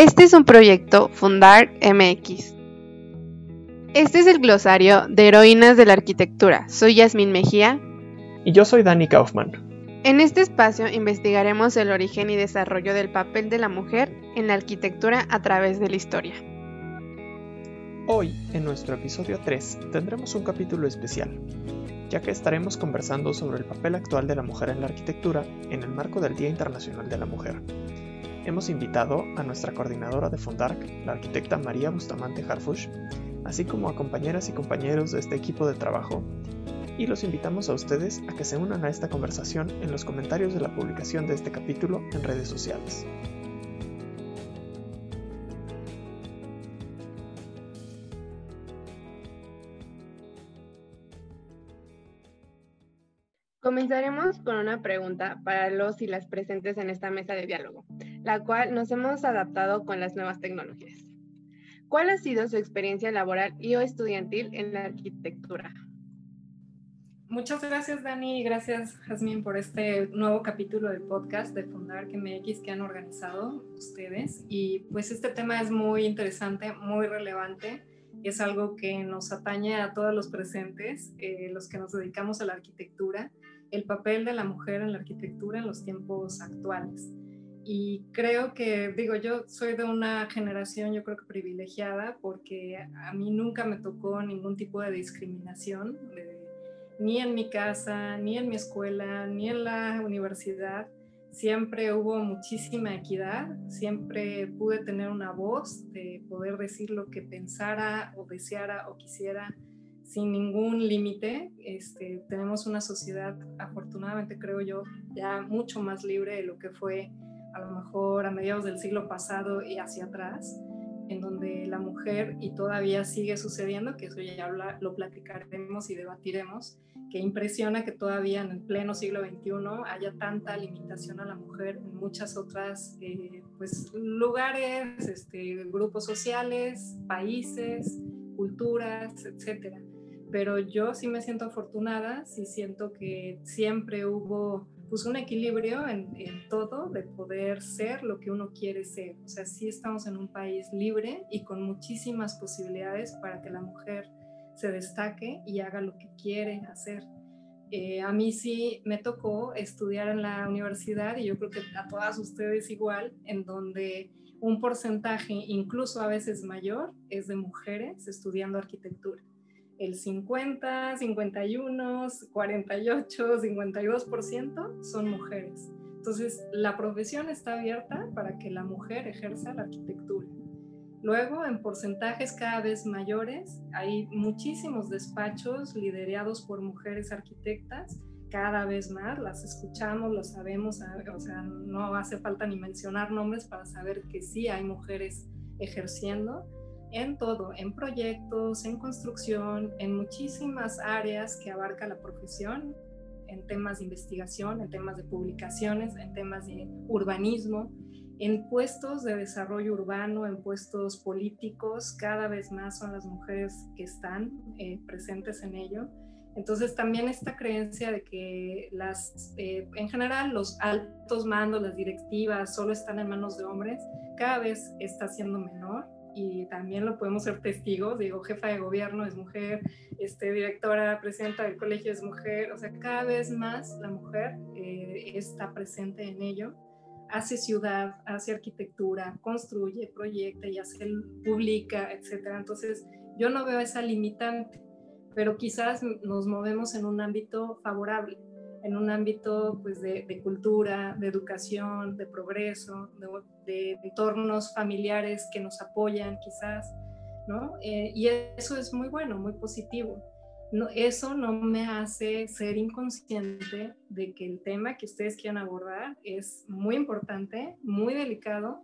Este es un proyecto Fundar MX. Este es el glosario de heroínas de la arquitectura. Soy Yasmín Mejía. Y yo soy Dani Kaufman. En este espacio investigaremos el origen y desarrollo del papel de la mujer en la arquitectura a través de la historia. Hoy, en nuestro episodio 3, tendremos un capítulo especial, ya que estaremos conversando sobre el papel actual de la mujer en la arquitectura en el marco del Día Internacional de la Mujer. Hemos invitado a nuestra coordinadora de Fondarc, la arquitecta María Bustamante Harfush, así como a compañeras y compañeros de este equipo de trabajo, y los invitamos a ustedes a que se unan a esta conversación en los comentarios de la publicación de este capítulo en redes sociales. Comenzaremos con una pregunta para los y las presentes en esta mesa de diálogo, la cual nos hemos adaptado con las nuevas tecnologías. ¿Cuál ha sido su experiencia laboral y o estudiantil en la arquitectura? Muchas gracias Dani y gracias Jazmín por este nuevo capítulo del podcast de Fundar MX que han organizado ustedes. Y pues este tema es muy interesante, muy relevante. Es algo que nos atañe a todos los presentes, eh, los que nos dedicamos a la arquitectura, el papel de la mujer en la arquitectura en los tiempos actuales. Y creo que, digo, yo soy de una generación, yo creo que privilegiada, porque a mí nunca me tocó ningún tipo de discriminación, ni en mi casa, ni en mi escuela, ni en la universidad. Siempre hubo muchísima equidad, siempre pude tener una voz de poder decir lo que pensara o deseara o quisiera sin ningún límite. Este, tenemos una sociedad, afortunadamente creo yo, ya mucho más libre de lo que fue a lo mejor a mediados del siglo pasado y hacia atrás, en donde la mujer, y todavía sigue sucediendo, que eso ya lo platicaremos y debatiremos, que impresiona que todavía en el pleno siglo XXI haya tanta limitación a la mujer en muchas otras eh, pues, lugares, este, grupos sociales, países, culturas, etcétera. Pero yo sí me siento afortunada, sí siento que siempre hubo pues un equilibrio en, todo de poder ser lo que uno quiere ser. O sea, sí estamos en un país libre y con muchísimas posibilidades para que la mujer se destaque y haga lo que quiere hacer. Eh, a mí sí me tocó estudiar en la universidad y yo creo que a todas ustedes igual, en donde un porcentaje incluso a veces mayor es de mujeres estudiando arquitectura el 50, 51, 48, 52% son mujeres. Entonces, la profesión está abierta para que la mujer ejerza la arquitectura. Luego, en porcentajes cada vez mayores, hay muchísimos despachos liderados por mujeres arquitectas, cada vez más, las escuchamos, lo sabemos, o sea, no hace falta ni mencionar nombres para saber que sí hay mujeres ejerciendo en todo, en proyectos, en construcción, en muchísimas áreas que abarca la profesión, en temas de investigación, en temas de publicaciones, en temas de urbanismo, en puestos de desarrollo urbano, en puestos políticos, cada vez más son las mujeres que están eh, presentes en ello. Entonces también esta creencia de que las, eh, en general los altos mandos, las directivas, solo están en manos de hombres, cada vez está siendo menor y también lo podemos ser testigos, digo, jefa de gobierno es mujer, este, directora, presidenta del colegio es mujer, o sea, cada vez más la mujer eh, está presente en ello, hace ciudad, hace arquitectura, construye, proyecta y hace, publica, etcétera. Entonces, yo no veo esa limitante, pero quizás nos movemos en un ámbito favorable en un ámbito pues, de, cultura, de educación, de progreso, de, entornos familiares que nos apoyan quizás, ¿no? Eh, y eso es muy bueno, muy positivo. No, eso no me hace ser inconsciente de que el tema que ustedes quieran abordar es muy importante, muy delicado,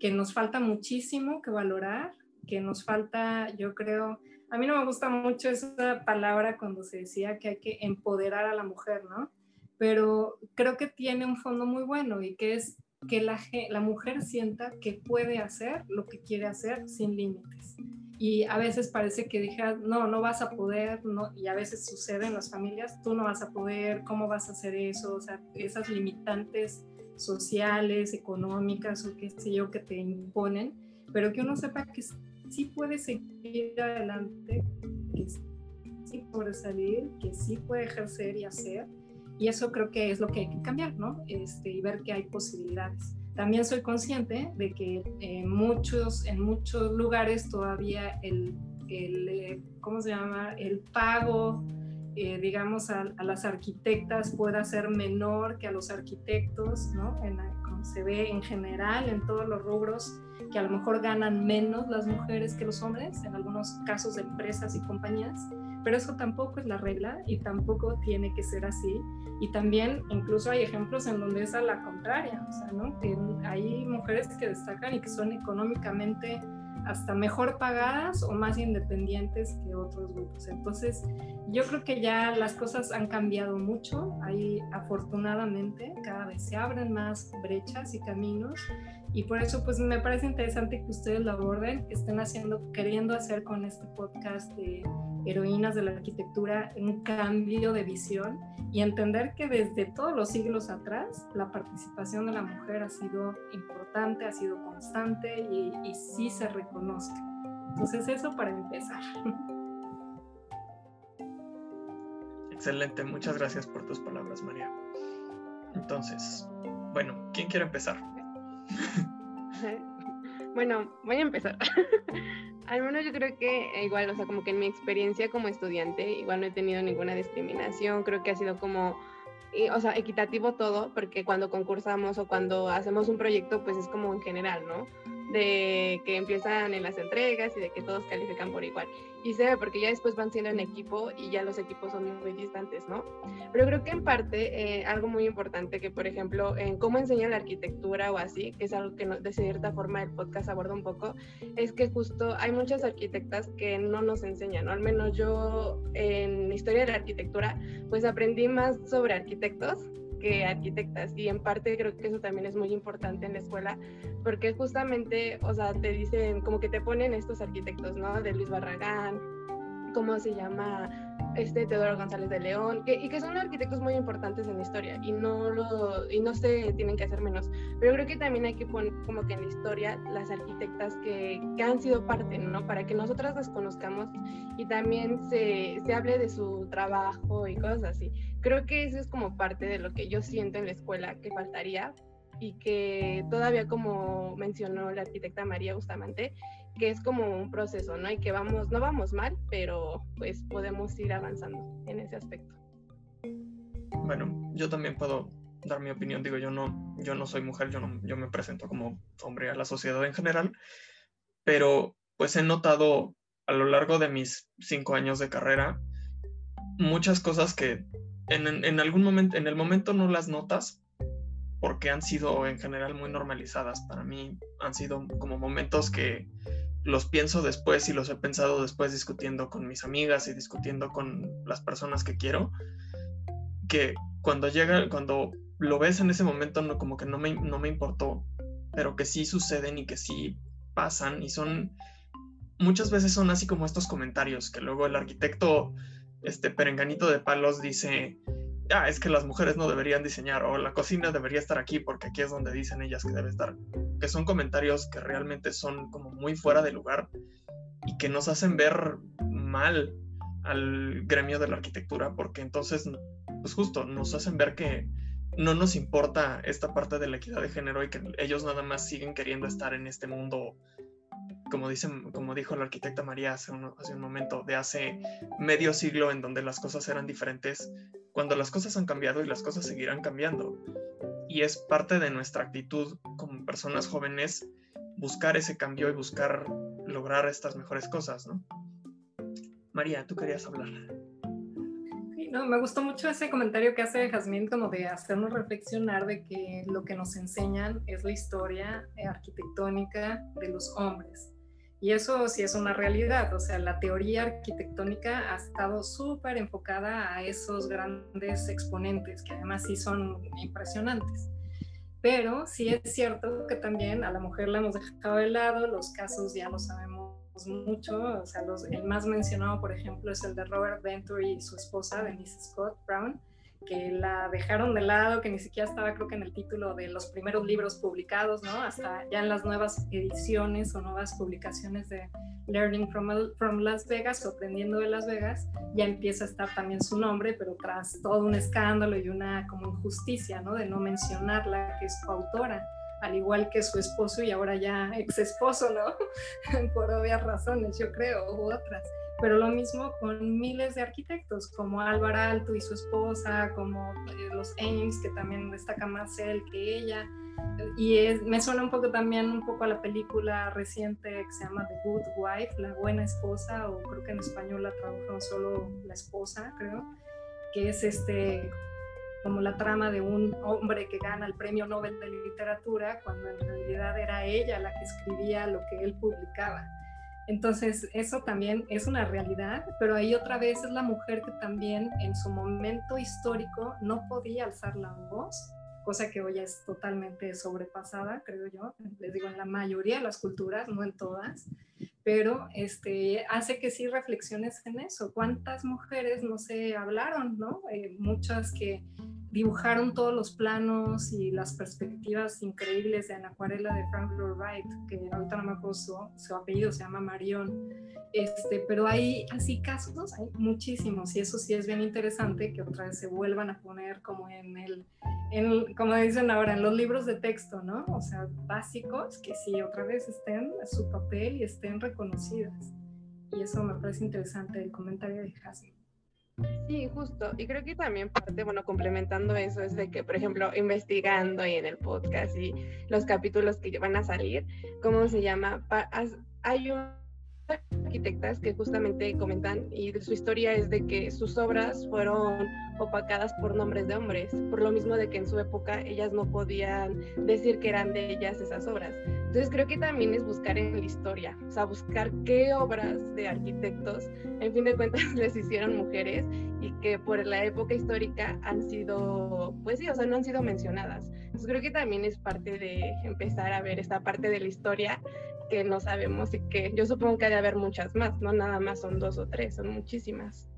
que nos falta muchísimo que valorar, que nos falta, yo creo, a mí no me gusta mucho esa palabra cuando se decía que hay que empoderar a la mujer, ¿no? Pero creo que tiene un fondo muy bueno y que es que la, mujer sienta que puede hacer lo que quiere hacer sin límites. y a veces parece que dije, no, no vas a poder, y a veces sucede en las familias, tú no vas a poder, ¿cómo vas a hacer eso? O sea, esas limitantes sociales, económicas o qué sé yo que te imponen, pero que uno sepa que sí puede seguir adelante, que sí puede salir, que sí puede ejercer y hacer, y eso creo que es lo que hay que cambiar, ¿no? Este, y ver que hay posibilidades. También soy consciente de que en muchos, en muchos lugares todavía el, el eh, ¿cómo se llama? El pago, eh, digamos, a, las arquitectas pueda ser menor que a los arquitectos, ¿no? Como se ve en general en todos los rubros, que a lo mejor ganan menos las mujeres que los hombres, en algunos casos de empresas y compañías pero eso tampoco es la regla y tampoco tiene que ser así. Y también incluso hay ejemplos en donde es a la contraria, o sea, ¿no? Hay mujeres que destacan y que son económicamente hasta mejor pagadas o más independientes que otros grupos. Entonces, yo creo que ya las cosas han cambiado mucho. Ahí, afortunadamente, cada vez se abren más brechas y caminos. Y por eso, pues me parece interesante que ustedes lo aborden, que estén haciendo, queriendo hacer con este podcast de heroínas de la arquitectura un cambio de visión y entender que desde todos los siglos atrás la participación de la mujer ha sido importante, ha sido constante y, y sí se reconoce. Entonces eso para empezar. Excelente, muchas gracias por tus palabras, María. Entonces, bueno, ¿quién quiere empezar? Bueno, voy a empezar. Al menos yo creo que igual, o sea, como que en mi experiencia como estudiante, igual no he tenido ninguna discriminación, creo que ha sido como o sea, equitativo todo, porque cuando concursamos o cuando hacemos un proyecto, pues es como en general, ¿no? De que empiezan en las entregas y de que todos califican por igual y se ve porque ya después van siendo en equipo y ya los equipos son muy distantes, ¿no? Pero creo que en parte eh, algo muy importante que, por ejemplo, en cómo enseña la arquitectura o así, que es algo que de cierta forma el podcast aborda un poco, es que justo hay muchas arquitectas que no nos enseñan, ¿no? Al menos yo en historia de la arquitectura, pues aprendí más sobre arquitectos que arquitectas y en parte creo que eso también es muy importante en la escuela porque justamente, o sea, te dicen como que te ponen estos arquitectos, ¿no? De Luis Barragán, ¿cómo se llama? Este Teodoro González de León, que, y que son arquitectos muy importantes en la historia y no, lo, y no se tienen que hacer menos. Pero creo que también hay que poner como que en la historia las arquitectas que, que han sido parte, ¿no? Para que nosotras las conozcamos y también se, se hable de su trabajo y cosas así. Creo que eso es como parte de lo que yo siento en la escuela que faltaría y que todavía como mencionó la arquitecta María Bustamante, que es como un proceso, ¿no? Y que vamos, no vamos mal, pero pues podemos ir avanzando en ese aspecto. Bueno, yo también puedo dar mi opinión, digo, yo no, yo no soy mujer, yo, no, yo me presento como hombre a la sociedad en general, pero pues he notado a lo largo de mis cinco años de carrera muchas cosas que en, en algún momento, en el momento no las notas, porque han sido en general muy normalizadas. Para mí han sido como momentos que los pienso después y los he pensado después discutiendo con mis amigas y discutiendo con las personas que quiero, que cuando llega, cuando lo ves en ese momento no, como que no me, no me importó, pero que sí suceden y que sí pasan y son, muchas veces son así como estos comentarios que luego el arquitecto, este perenganito de palos dice, ah, es que las mujeres no deberían diseñar o la cocina debería estar aquí porque aquí es donde dicen ellas que debe estar. Que son comentarios que realmente son como muy fuera de lugar y que nos hacen ver mal al gremio de la arquitectura porque entonces, pues justo, nos hacen ver que no nos importa esta parte de la equidad de género y que ellos nada más siguen queriendo estar en este mundo como, dicen, como dijo la arquitecta María hace un, hace un momento, de hace medio siglo en donde las cosas eran diferentes, cuando las cosas han cambiado y las cosas seguirán cambiando. Y es parte de nuestra actitud como personas jóvenes buscar ese cambio y buscar lograr estas mejores cosas, ¿no? María, tú querías hablar. No, me gustó mucho ese comentario que hace Jazmín, como de hacernos reflexionar de que lo que nos enseñan es la historia arquitectónica de los hombres. Y eso sí es una realidad, o sea, la teoría arquitectónica ha estado súper enfocada a esos grandes exponentes, que además sí son impresionantes. Pero sí es cierto que también a la mujer la hemos dejado de lado, los casos ya lo sabemos mucho, o sea, el más mencionado, por ejemplo, es el de Robert Venturi y su esposa, Denise Scott Brown, que la dejaron de lado, que ni siquiera estaba creo que en el título de los primeros libros publicados, ¿no? Hasta ya en las nuevas ediciones o nuevas publicaciones de Learning from, Las Vegas o Aprendiendo de Las Vegas, ya empieza a estar también su nombre, pero tras todo un escándalo y una como injusticia, ¿no? De no mencionarla, que es coautora al igual que su esposo y ahora ya ex esposo, ¿no? Por obvias razones, yo creo, u otras pero lo mismo con miles de arquitectos como Álvaro Alto y su esposa, como eh, los Ames, que también destaca más él que ella. Y me suena un poco también un poco a la película reciente que se llama The Good Wife, La Buena Esposa, o creo que en español la tradujeron solo La Esposa, creo, que es este como la trama de un hombre que gana el premio Nobel de Literatura cuando en realidad era ella la que escribía lo que él publicaba. Entonces, eso también es una realidad, pero ahí otra vez es la mujer que también en su momento histórico no podía alzar la voz, cosa que hoy es totalmente sobrepasada, creo yo, les digo, en la mayoría de las culturas, no en todas, pero este, hace que sí reflexiones en eso. ¿Cuántas mujeres no se hablaron, no? Eh, muchas que dibujaron todos los planos y las perspectivas increíbles en acuarela de Frank Lloyd Wright, que ahorita no me acuerdo su, apellido, se llama Marion. Este, pero hay así casos, hay muchísimos, y eso sí es bien interesante que otra vez se vuelvan a poner como en el, en, como dicen ahora, en los libros de texto, ¿no? O sea, básicos, que sí otra vez estén a su papel y estén Y eso me parece interesante el comentario de Jasmine. Sí, justo. Y creo que también parte, bueno, complementando eso, es de que, por ejemplo, investigando y en el podcast y los capítulos que van a salir, ¿cómo se llama? Hay un arquitectas que justamente comentan y su historia es de que sus obras fueron opacadas por nombres de hombres, por lo mismo de que en su época ellas no podían decir que eran de ellas esas obras. Entonces creo que también es buscar en la historia, o sea, buscar qué obras de arquitectos, en fin de cuentas, les hicieron mujeres y que por la época histórica han sido, pues sí, o sea, no han sido mencionadas. Entonces creo que también es parte de empezar a ver esta parte de la historia que no sabemos y que yo supongo que hay de haber muchas más, no nada más son dos o tres, son muchísimas.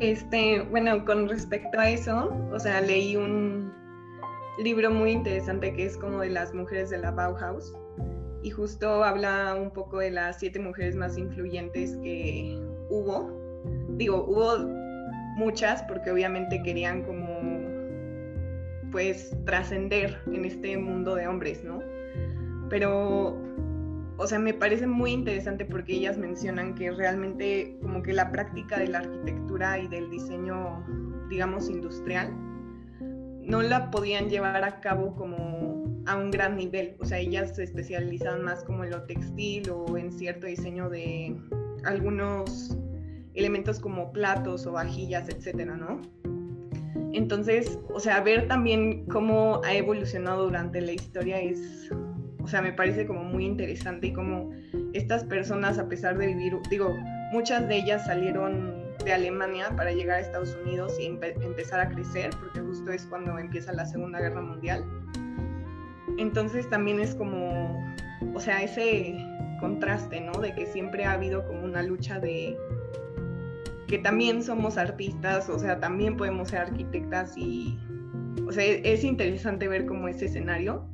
Este, bueno, con respecto a eso, o sea, leí un libro muy interesante que es como de las mujeres de la Bauhaus y justo habla un poco de las siete mujeres más influyentes que hubo. Digo, hubo muchas porque obviamente querían como pues trascender en este mundo de hombres, ¿no? pero, o sea, me parece muy interesante porque ellas mencionan que realmente como que la práctica de la arquitectura y del diseño, digamos, industrial, no la podían llevar a cabo como a un gran nivel. O sea, ellas se especializaban más como en lo textil o en cierto diseño de algunos elementos como platos o vajillas, etcétera, ¿no? Entonces, o sea, ver también cómo ha evolucionado durante la historia es o sea, me parece como muy interesante y como estas personas, a pesar de vivir, digo, muchas de ellas salieron de Alemania para llegar a Estados Unidos y empezar a crecer, porque justo es cuando empieza la Segunda Guerra Mundial. Entonces también es como, o sea, ese contraste, ¿no? De que siempre ha habido como una lucha de que también somos artistas, o sea, también podemos ser arquitectas y, o sea, es interesante ver como ese escenario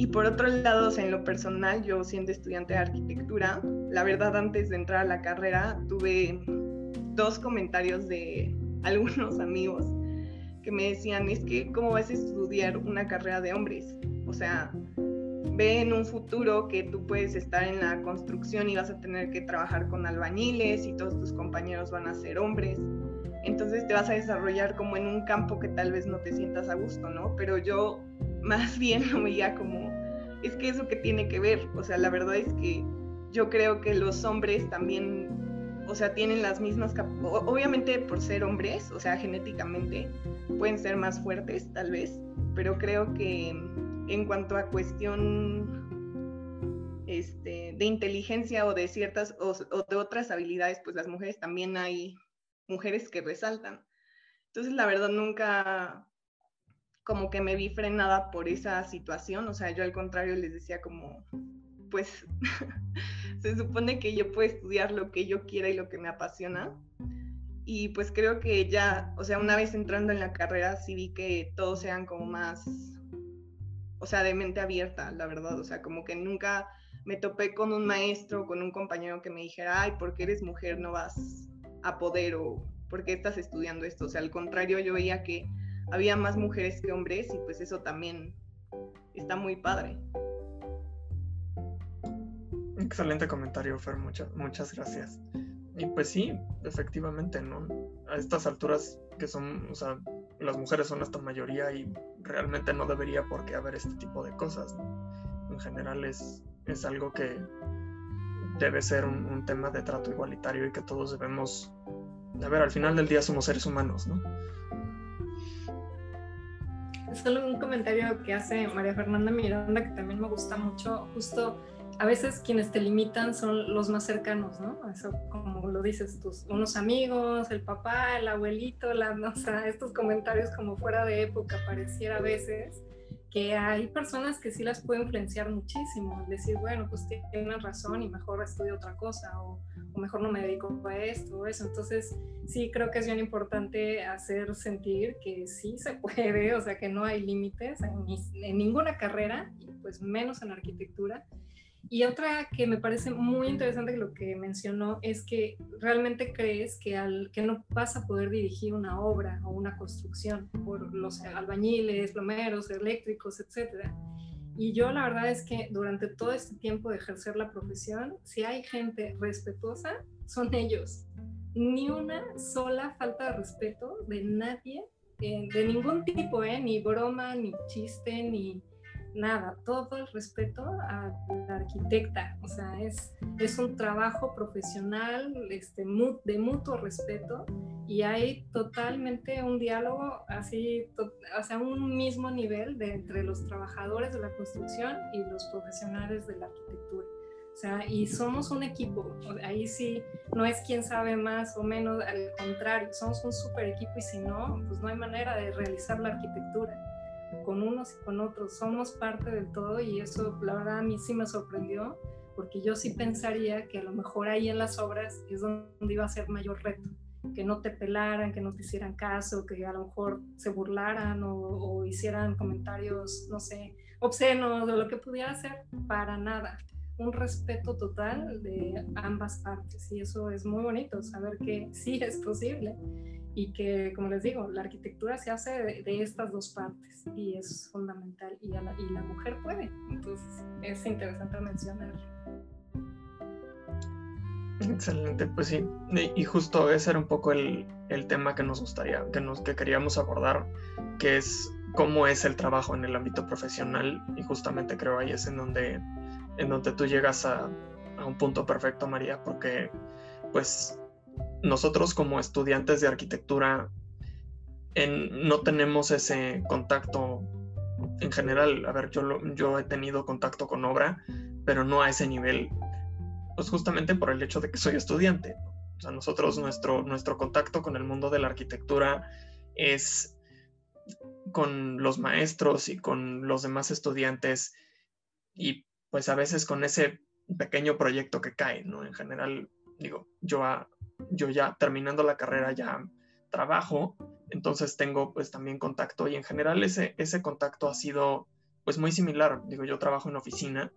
y por otro lado, en lo personal, yo siendo estudiante de arquitectura, la verdad antes de entrar a la carrera tuve dos comentarios de algunos amigos que me decían, es que ¿cómo vas a estudiar una carrera de hombres? O sea, ve en un futuro que tú puedes estar en la construcción y vas a tener que trabajar con albañiles y todos tus compañeros van a ser hombres. Entonces te vas a desarrollar como en un campo que tal vez no te sientas a gusto, ¿no? Pero yo más bien lo veía como es que eso que tiene que ver, o sea, la verdad es que yo creo que los hombres también, o sea, tienen las mismas, obviamente por ser hombres, o sea, genéticamente, pueden ser más fuertes tal vez, pero creo que en cuanto a cuestión este, de inteligencia o de ciertas o, o de otras habilidades, pues las mujeres también hay mujeres que resaltan. Entonces, la verdad, nunca, como que me vi frenada por esa situación, o sea, yo al contrario les decía como, pues se supone que yo puedo estudiar lo que yo quiera y lo que me apasiona. Y pues creo que ya, o sea, una vez entrando en la carrera, sí vi que todos sean como más, o sea, de mente abierta, la verdad. O sea, como que nunca me topé con un maestro, con un compañero que me dijera, ay, porque eres mujer no vas a poder o por qué estás estudiando esto. O sea, al contrario, yo veía que había más mujeres que hombres y pues eso también está muy padre. Excelente comentario, Fer, muchas, muchas gracias. Y pues sí, efectivamente, ¿no? A estas alturas que son, o sea, las mujeres son esta mayoría y realmente no debería por qué haber este tipo de cosas. En general es, es algo que debe ser un, tema de trato igualitario y que todos debemos, a ver, al final del día somos seres humanos, ¿no? Solo un comentario que hace María Fernanda Miranda que también me gusta mucho, justo a veces quienes te limitan son los más cercanos, ¿no? Eso como lo dices, tus unos amigos, el papá, el abuelito, la, o sea, estos comentarios como fuera de época pareciera a veces que hay personas que sí las puede influenciar muchísimo, decir, bueno, pues tienen razón y mejor estudio otra cosa o, o, mejor no me dedico a esto o eso. Entonces, sí creo que es bien importante hacer sentir que sí se puede, o sea, que no hay límites en, en ninguna carrera, pues menos en arquitectura y otra que me parece muy interesante lo que mencionó es que realmente crees que, al, que no vas a poder dirigir una obra o una construcción por los albañiles, plomeros, eléctricos, etc. Y yo la verdad es que durante todo este tiempo de ejercer la profesión, si hay gente respetuosa, son ellos. Ni una sola falta de respeto de nadie, eh, de ningún tipo, ¿eh? ni broma, ni chiste, ni, nada, todo el respeto a la arquitecta, o sea, es, es un trabajo profesional este, de mutuo respeto y hay totalmente un diálogo así, o sea, un mismo nivel entre los trabajadores de la construcción y los profesionales de la arquitectura. O sea, y somos un equipo, ahí sí, no es quien sabe más o menos, al contrario, somos un super equipo y si no, pues no hay manera de realizar la arquitectura con unos y con otros, somos parte del todo y eso la verdad a mí sí me sorprendió porque yo sí pensaría que a lo mejor ahí en las obras es donde iba a ser mayor reto, que no te pelaran, que no te hicieran caso, que a lo mejor se burlaran o, hicieran comentarios, no sé, obscenos o lo que pudiera ser, para nada. Un respeto total de ambas partes y eso es muy bonito, saber que sí es posible y que, como les digo, la arquitectura se hace de, estas dos partes y es fundamental y, la, y la mujer puede. Entonces, es interesante mencionar. Excelente, pues sí. Y, justo ese era un poco el, el, tema que nos gustaría, que, nos, que queríamos abordar, que es cómo es el trabajo en el ámbito profesional y justamente creo ahí es en donde, en donde tú llegas a, a un punto perfecto, María, porque pues nosotros como estudiantes de arquitectura no tenemos ese contacto en general. A ver, yo, yo he tenido contacto con obra, pero no a ese nivel, pues justamente por el hecho de que soy estudiante. O sea, nosotros, nuestro, nuestro contacto con el mundo de la arquitectura es con los maestros y con los demás estudiantes y pues a veces con ese pequeño proyecto que cae, ¿no? En general, digo, yo a, yo ya terminando la carrera ya trabajo, entonces tengo pues también contacto y en general ese, ese contacto ha sido pues muy similar. Digo, yo trabajo en oficina,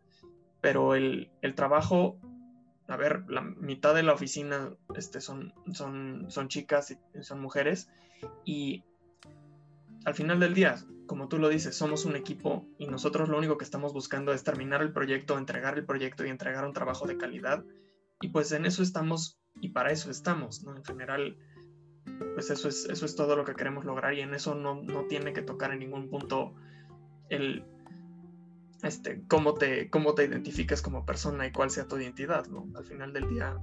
pero el, el trabajo, a ver, la mitad de la oficina este, son, son, son chicas y son mujeres y al final del día, como tú lo dices, somos un equipo y nosotros lo único que estamos buscando es terminar el proyecto, entregar el proyecto y entregar un trabajo de calidad. Y pues en eso estamos y para eso estamos, ¿no? En general, pues eso es, eso es todo lo que queremos lograr y en eso no, no tiene que tocar en ningún punto el, este, cómo te, cómo te identificas como persona y cuál sea tu identidad, ¿no? Al final del día,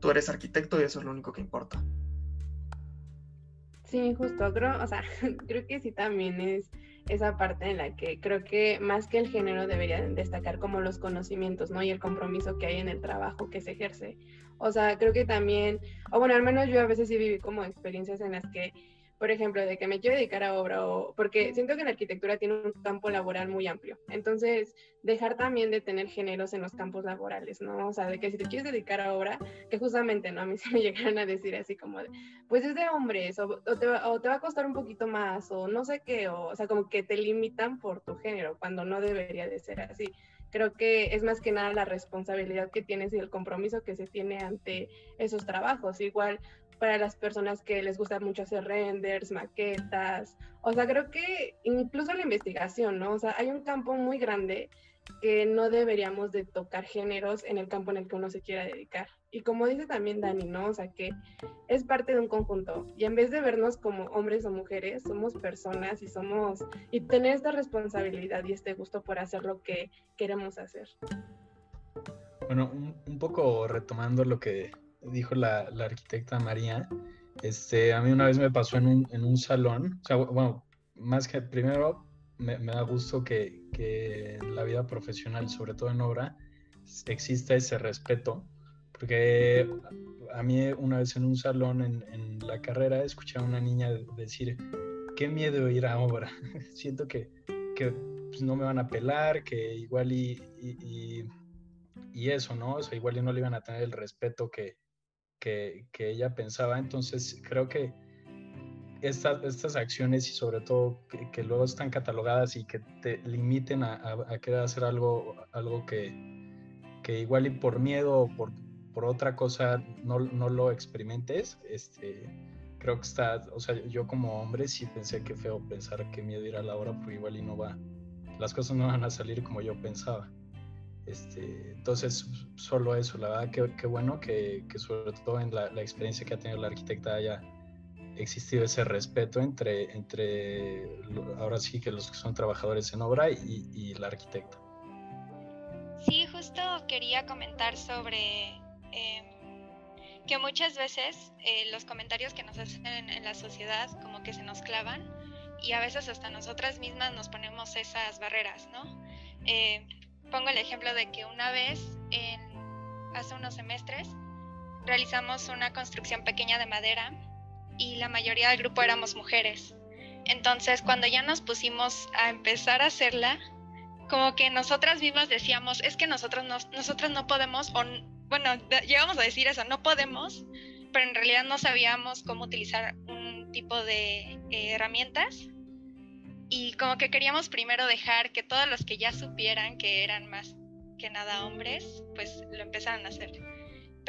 tú eres arquitecto y eso es lo único que importa. Sí, justo, creo, o sea, creo que sí también es esa parte en la que creo que más que el género deberían destacar como los conocimientos, ¿no? Y el compromiso que hay en el trabajo que se ejerce. O sea, creo que también, o bueno, al menos yo a veces sí viví como experiencias en las que por ejemplo, de que me quiero dedicar a obra o porque siento que la arquitectura tiene un campo laboral muy amplio. Entonces, dejar también de tener géneros en los campos laborales, ¿no? O sea, de que si te quieres dedicar a obra, que justamente, ¿no? A mí se me llegaron a decir así como de, pues es de hombres, o, te va, o, te va, a costar un poquito más, o no sé qué, o, o sea, como que te limitan por tu género, cuando no debería de ser así creo que es más que nada la responsabilidad que tienes y el compromiso que se tiene ante esos trabajos. Igual para las personas que les gusta mucho hacer renders, maquetas, o sea, creo que incluso la investigación, ¿no? O sea, hay un campo muy grande que no deberíamos de tocar géneros en el campo en el que uno se quiera dedicar. Y como dice también Dani, ¿no? O sea, que es parte de un conjunto. Y en vez de vernos como hombres o mujeres, somos personas y somos, y tener esta responsabilidad y este gusto por hacer lo que queremos hacer. Bueno, un, poco retomando lo que dijo la, la, arquitecta María, este, a mí una vez me pasó en un, en un salón, o sea, bueno, más que primero me, da gusto que, que, en la vida profesional, sobre todo en obra, exista ese respeto, porque a mí una vez en un salón en, la carrera escuché a una niña decir, qué miedo ir a obra, siento que, que pues, no me van a pelar, que igual y, y, y, eso, ¿no? O sea, igual y no le iban a tener el respeto que, que, que ella pensaba, entonces creo que estas, estas acciones y sobre todo que, luego están catalogadas y que te limiten a, a, querer hacer algo, algo que, que, igual y por miedo o por, por otra cosa no, no, lo experimentes, este, creo que está, o sea, yo como hombre sí pensé que feo pensar que miedo ir a la hora porque igual y no va, las cosas no van a salir como yo pensaba. Este, entonces, solo eso, la verdad que, que bueno que, que, sobre todo en la, la experiencia que ha tenido la arquitecta haya existido ese respeto entre, entre ahora sí que los que son trabajadores en obra y, y la arquitecta. Sí, justo quería comentar sobre em, que muchas veces eh, los comentarios que nos hacen en, la sociedad como que se nos clavan y a veces hasta nosotras mismas nos ponemos esas barreras, ¿no? Eh, pongo el ejemplo de que una vez, en, hace unos semestres, realizamos una construcción pequeña de madera y la mayoría del grupo éramos mujeres. Entonces, cuando ya nos pusimos a empezar a hacerla, como que nosotras mismas decíamos, es que nosotros no, nosotras no podemos, o bueno, llegamos a decir eso, no podemos, pero en realidad no sabíamos cómo utilizar un tipo de eh, herramientas. Y como que queríamos primero dejar que todos los que ya supieran que eran más que nada hombres, pues lo empezaran a hacer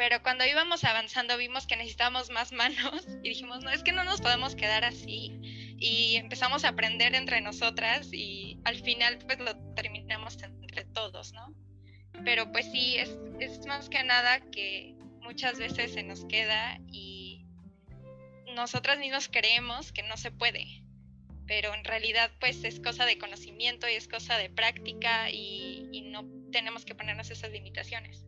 pero cuando íbamos avanzando vimos que necesitábamos más manos y dijimos, no, es que no nos podemos quedar así. Y empezamos a aprender entre nosotras y al final pues lo terminamos entre todos, ¿no? Pero pues sí, es, es más que nada que muchas veces se nos queda y nosotras mismas creemos que no se puede, pero en realidad pues es cosa de conocimiento y es cosa de práctica y, y no tenemos que ponernos esas limitaciones.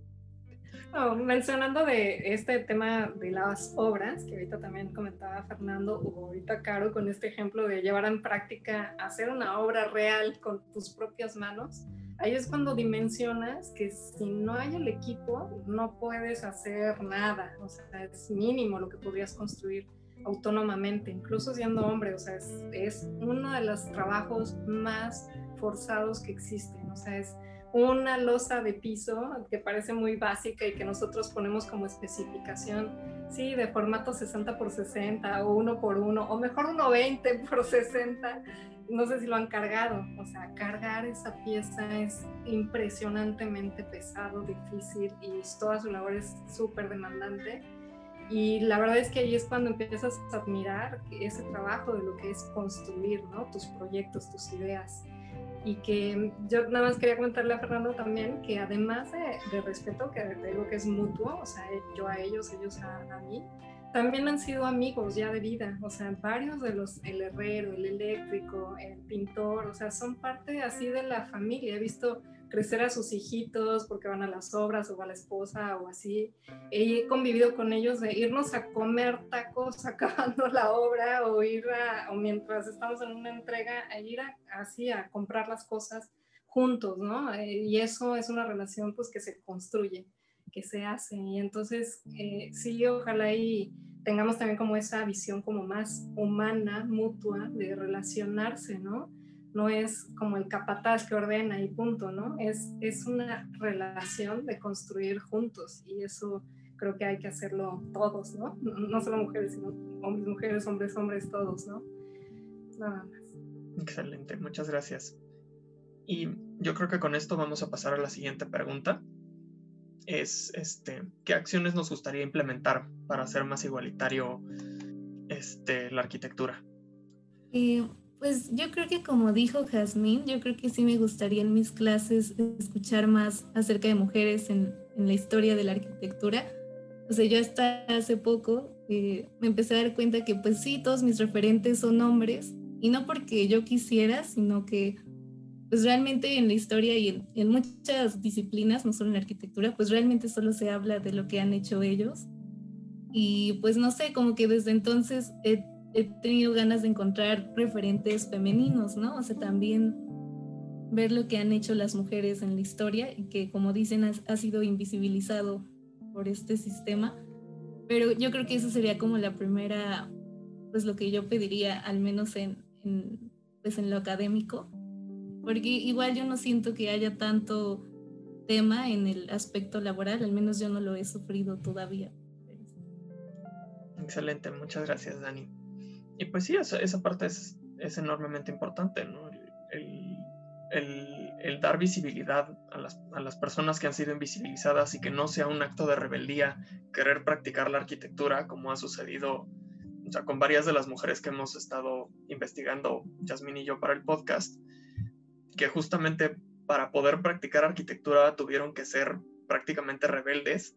Mencionando de este tema de las obras, que ahorita también comentaba Fernando, o ahorita Caro, con este ejemplo de llevar en práctica hacer una obra real con tus propias manos, ahí es cuando dimensionas que si no hay el equipo, no puedes hacer nada, o sea, es mínimo lo que podrías construir autónomamente, incluso siendo hombre, o sea, es, es uno de los trabajos más forzados que existen, o sea, es una losa de piso que parece muy básica y que nosotros ponemos como especificación, sí, de formato 60 por 60 o 1 por 1 o mejor 1.20 por 60, no sé si lo han cargado, o sea, cargar esa pieza es impresionantemente pesado, difícil y toda su labor es súper demandante. Y la verdad es que ahí es cuando empiezas a admirar ese trabajo de lo que es construir, ¿no? Tus proyectos, tus ideas y que yo nada más quería comentarle a Fernando también que además de, respeto, que digo que es mutuo, o sea, yo a ellos, ellos a, a, mí, también han sido amigos ya de vida, o sea, varios de los, el herrero, el eléctrico, el pintor, o sea, son parte así de la familia, he visto crecer a sus hijitos porque van a las obras o va la esposa o así. He convivido con ellos de irnos a comer tacos acabando la obra o ir a, o mientras estamos en una entrega, a ir así a comprar las cosas juntos, ¿no? Eh, y eso es una relación pues que se construye, que se hace. Y entonces, eh, sí, ojalá y tengamos también como esa visión como más humana, mutua, de relacionarse, ¿no? No es como el capataz que ordena y punto, ¿no? Es, es una relación de construir juntos y eso creo que hay que hacerlo todos, ¿no? No solo mujeres, sino hombres, mujeres, hombres, hombres, todos, ¿no? Nada más. Excelente, muchas gracias. Y yo creo que con esto vamos a pasar a la siguiente pregunta. Es este, ¿qué acciones nos gustaría implementar para hacer más igualitario este, la arquitectura? Eh, pues yo creo que como dijo Jazmín, yo creo que sí me gustaría en mis clases escuchar más acerca de mujeres en, en la historia de la arquitectura. O sea, yo hasta hace poco eh, me empecé a dar cuenta que pues sí, todos mis referentes son hombres y no porque yo quisiera, sino que pues realmente en la historia y en, muchas disciplinas, no solo en la arquitectura, pues realmente solo se habla de lo que han hecho ellos. Y pues no sé, como que desde entonces he, tenido ganas de encontrar referentes femeninos, ¿no? O sea, también ver lo que han hecho las mujeres en la historia y que como dicen ha, sido invisibilizado por este sistema. Pero yo creo que eso sería como la primera, pues lo que yo pediría, al menos en, en pues en lo académico, porque igual yo no siento que haya tanto tema en el aspecto laboral, al menos yo no lo he sufrido todavía. Excelente, muchas gracias Dani. Y pues sí, esa, esa parte es, es, enormemente importante, ¿no? El, el, dar visibilidad a las, a las personas que han sido invisibilizadas y que no sea un acto de rebeldía querer practicar la arquitectura como ha sucedido con varias de las mujeres que hemos estado investigando, Yasmin y yo, para el podcast, que justamente para poder practicar arquitectura tuvieron que ser prácticamente rebeldes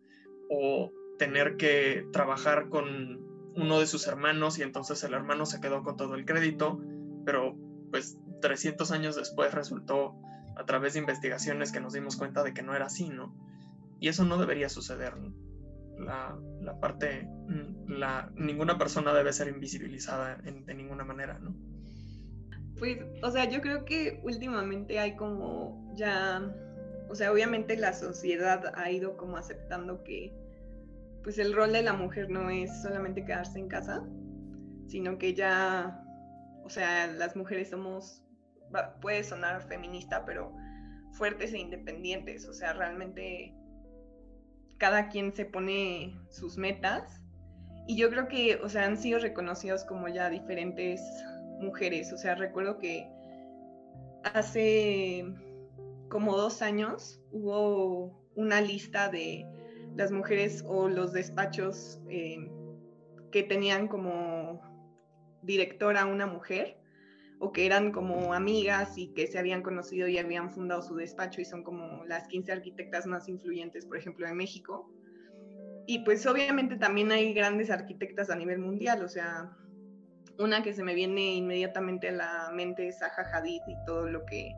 o tener que trabajar con uno de sus hermanos y entonces el hermano se quedó con todo el crédito, pero pues 300 años después resultó a través de investigaciones que nos dimos cuenta de que no era así, ¿no? Y eso no debería suceder. La, la parte, mm, la, ninguna persona debe ser invisibilizada de ninguna manera, ¿no? Pues, o sea, yo creo que últimamente hay como ya, o sea, obviamente la sociedad ha ido como aceptando que, pues el rol de la mujer no es solamente quedarse en casa, sino que ya, o sea, las mujeres somos, puede sonar feminista, pero fuertes e independientes, o sea, realmente cada quien se pone sus metas y yo creo que, o sea, han sido reconocidos como ya diferentes mujeres. O sea, recuerdo que hace como dos años hubo una lista de las mujeres o los despachos eh, que tenían como directora una mujer o que eran como amigas y que se habían conocido y habían fundado su despacho y son como las 15 arquitectas más influyentes, por ejemplo, de México. Y pues obviamente también hay grandes arquitectas a nivel mundial, o sea, una que se me viene inmediatamente a la mente es Zaha Hadid y todo lo que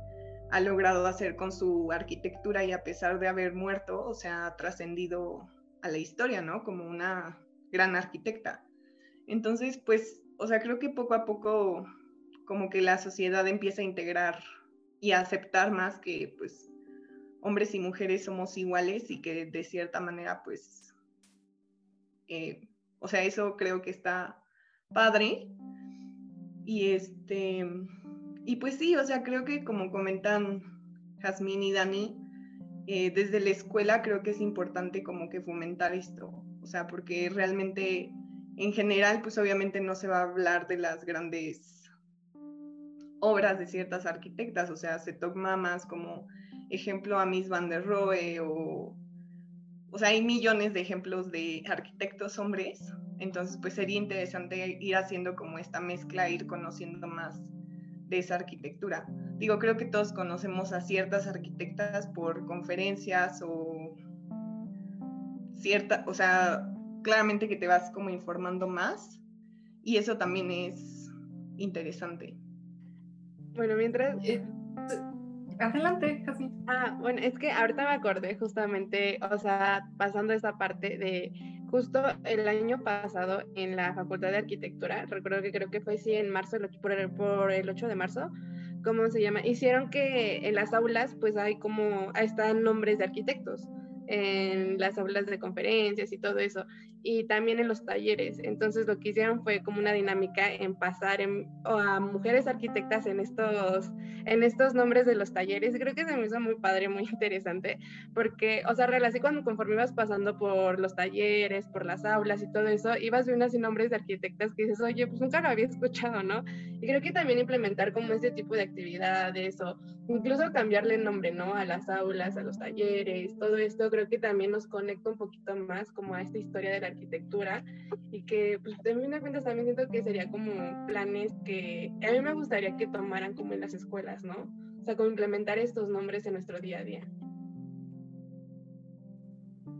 ha logrado hacer con su arquitectura y a pesar de haber muerto, o sea, ha trascendido a la historia, ¿no? Como una gran arquitecta. Entonces, pues, o sea, creo que poco a poco como que la sociedad empieza a integrar y a aceptar más que, pues, hombres y mujeres somos iguales y que de cierta manera, pues, eh, o sea, eso creo que está padre. Y este, y pues sí, o sea, creo que como comentan Jazmín y Dani, eh, desde la escuela creo que es importante como que fomentar esto, o sea, porque realmente en general, pues obviamente no se va a hablar de las grandes obras de ciertas arquitectas, o sea, se toma más como ejemplo a Miss Van der Rohe o, o sea, hay millones de ejemplos de arquitectos hombres entonces, pues sería interesante ir haciendo como esta mezcla, ir conociendo más de esa arquitectura. Digo, creo que todos conocemos a ciertas arquitectas por conferencias o cierta, o sea, claramente que te vas como informando más y eso también es interesante. Bueno, mientras... Eh, adelante, casi. Ah, bueno, es que ahorita me acordé justamente, o sea, pasando esa parte de justo el año pasado en la Facultad de Arquitectura, recuerdo que creo que fue sí en marzo, por el, por el 8 de marzo, ¿cómo se llama? Hicieron que en las aulas pues hay como, están nombres de arquitectos en las aulas de conferencias y todo eso. Y también en los talleres. Entonces lo que hicieron fue como una dinámica en pasar a mujeres arquitectas en estos, en estos nombres de los talleres. Creo que se me hizo muy padre, muy interesante, porque, o sea, así cuando conforme ibas pasando por los talleres, por las aulas y todo eso, ibas viendo así nombres de arquitectas que dices, oye, pues nunca lo había escuchado, ¿no? Y creo que también implementar como este tipo de actividades o incluso cambiarle el nombre, ¿no? A las aulas, a los talleres, todo esto creo que también nos conecta un poquito más como a esta historia de la arquitectura y que pues de fin de cuentas también siento que sería como planes que a mí me gustaría que tomaran como en las escuelas, ¿no? O sea, como implementar estos nombres en nuestro día a día.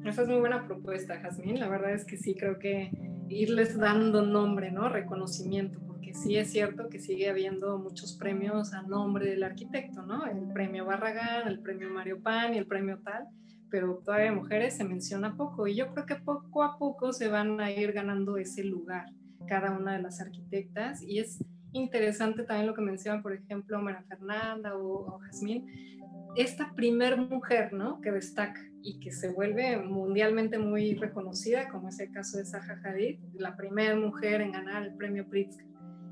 Esa es muy buena propuesta, Jazmín. La verdad es que sí, creo que irles dando nombre, ¿no? Reconocimiento, porque sí es cierto que sigue habiendo muchos premios a nombre del arquitecto, ¿no? El premio Barragán, el premio Mario Pan y el premio tal pero todavía mujeres se menciona poco y yo creo que poco a poco se van a ir ganando ese lugar cada una de las arquitectas y es interesante también lo que menciona, por ejemplo, Mara Fernanda o, o Jazmín, esta primer mujer, ¿no? Que destaca y que se vuelve mundialmente muy reconocida, como es el caso de Zaha Hadid, la primera mujer en ganar el premio Pritzker.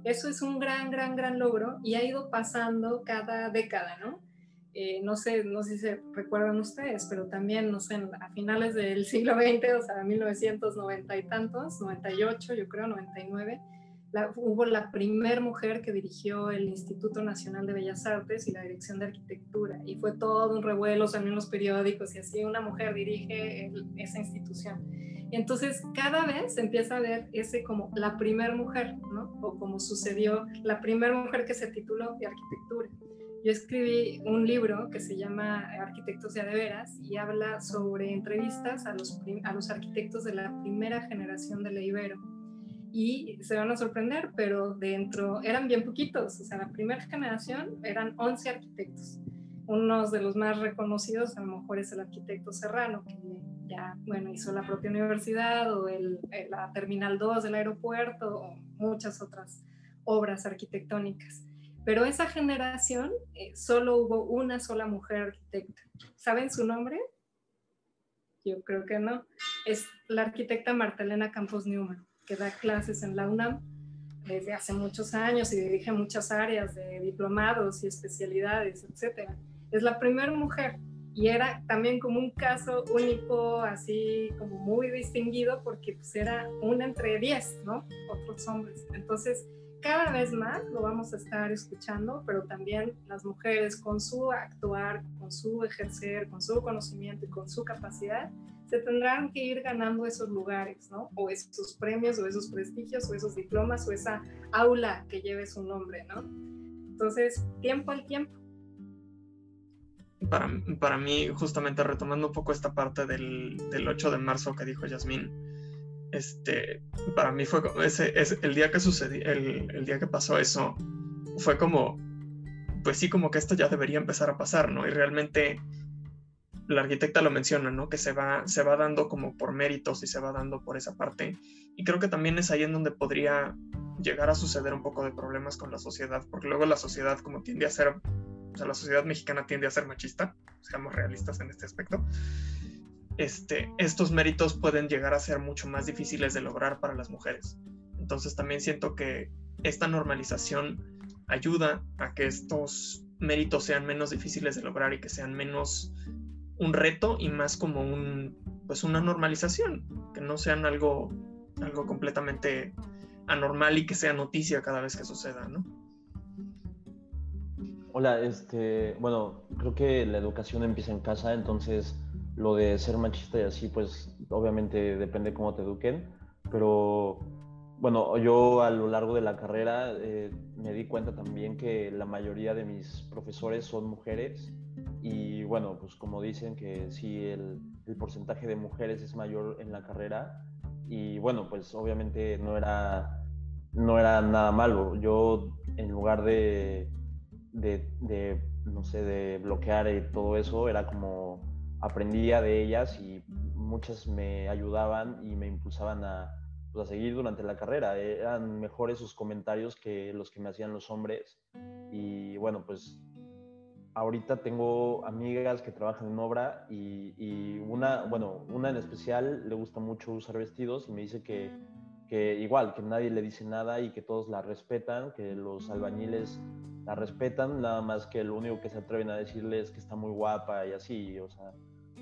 Eso es un gran, gran, gran logro y ha ido pasando cada década, ¿no? Eh, no sé, no sé si se recuerdan ustedes, pero también, no sé, a finales del siglo XX, o sea, 1990 y tantos, 98, yo creo, 99, hubo la primer mujer que dirigió el Instituto Nacional de Bellas Artes y la Dirección de Arquitectura, y fue todo un revuelo también en los periódicos, y así una mujer dirige esa institución. Y entonces cada vez se empieza a ver ese como la primer mujer, ¿no? O como sucedió, la primera mujer que se tituló de arquitectura. Yo escribí un libro que se llama Arquitectos de Veras y habla sobre entrevistas a los, a los arquitectos de la primera generación de la Ibero. Y se van a sorprender, pero dentro eran bien poquitos. O sea, la primera generación eran 11 arquitectos. Uno de los más reconocidos a lo mejor es el arquitecto Serrano, que ya, bueno, hizo la propia universidad o el, la Terminal 2 del aeropuerto o muchas otras obras arquitectónicas pero esa generación eh, solo hubo una sola mujer arquitecta. ¿Saben su nombre? Yo creo que no. Es la arquitecta Martelena Campos Newman, que da clases en la UNAM desde hace muchos años y dirige muchas áreas de diplomados y especialidades, etc. Es la primera mujer y era también como un caso único, así como muy distinguido, porque pues era una entre diez, ¿no? Otros hombres. Entonces, cada vez más lo vamos a estar escuchando, pero también las mujeres con su actuar, con su ejercer, con su conocimiento y con su capacidad, se tendrán que ir ganando esos lugares, ¿no? O esos premios, o esos prestigios, o esos diplomas, o esa aula que lleve su nombre, ¿no? Entonces, tiempo al tiempo. Para, para mí, justamente retomando un poco esta parte del, del 8 de marzo que dijo Yasmín, este, para mí fue ese, el día que sucedió, el, día que pasó eso, fue como, pues sí, como que esto ya debería empezar a pasar, ¿no? Y realmente la arquitecta lo menciona, ¿no? Que se va, se va dando como por méritos y se va dando por esa parte. Y creo que también es ahí en donde podría llegar a suceder un poco de problemas con la sociedad, porque luego la sociedad como tiende a ser, o sea, la sociedad mexicana tiende a ser machista, seamos realistas en este aspecto este, estos méritos pueden llegar a ser mucho más difíciles de lograr para las mujeres. Entonces también siento que esta normalización ayuda a que estos méritos sean menos difíciles de lograr y que sean menos un reto y más como pues una normalización, que no sean algo algo completamente anormal y que sea noticia cada vez que suceda, ¿no? Hola, este, bueno, creo que la educación empieza en casa, entonces lo de ser machista y así, pues obviamente depende cómo te eduquen, pero bueno, yo a lo largo de la carrera eh, me di cuenta también que la mayoría de mis profesores son mujeres y bueno, pues como dicen que sí, el, porcentaje de mujeres es mayor en la carrera y bueno, pues obviamente no era, no era nada malo. Yo en lugar de, de, no sé, de bloquear y todo eso, era como aprendía de ellas y muchas me ayudaban y me impulsaban a, pues, a seguir durante la carrera. Eran mejores sus comentarios que los que me hacían los hombres. Y bueno, pues ahorita tengo amigas que trabajan en obra y, una, bueno, una en especial le gusta mucho usar vestidos y me dice que, que, igual, que nadie le dice nada y que todos la respetan, que los albañiles la respetan, nada más que lo único que se atreven a decirle es que está muy guapa y así, o sea,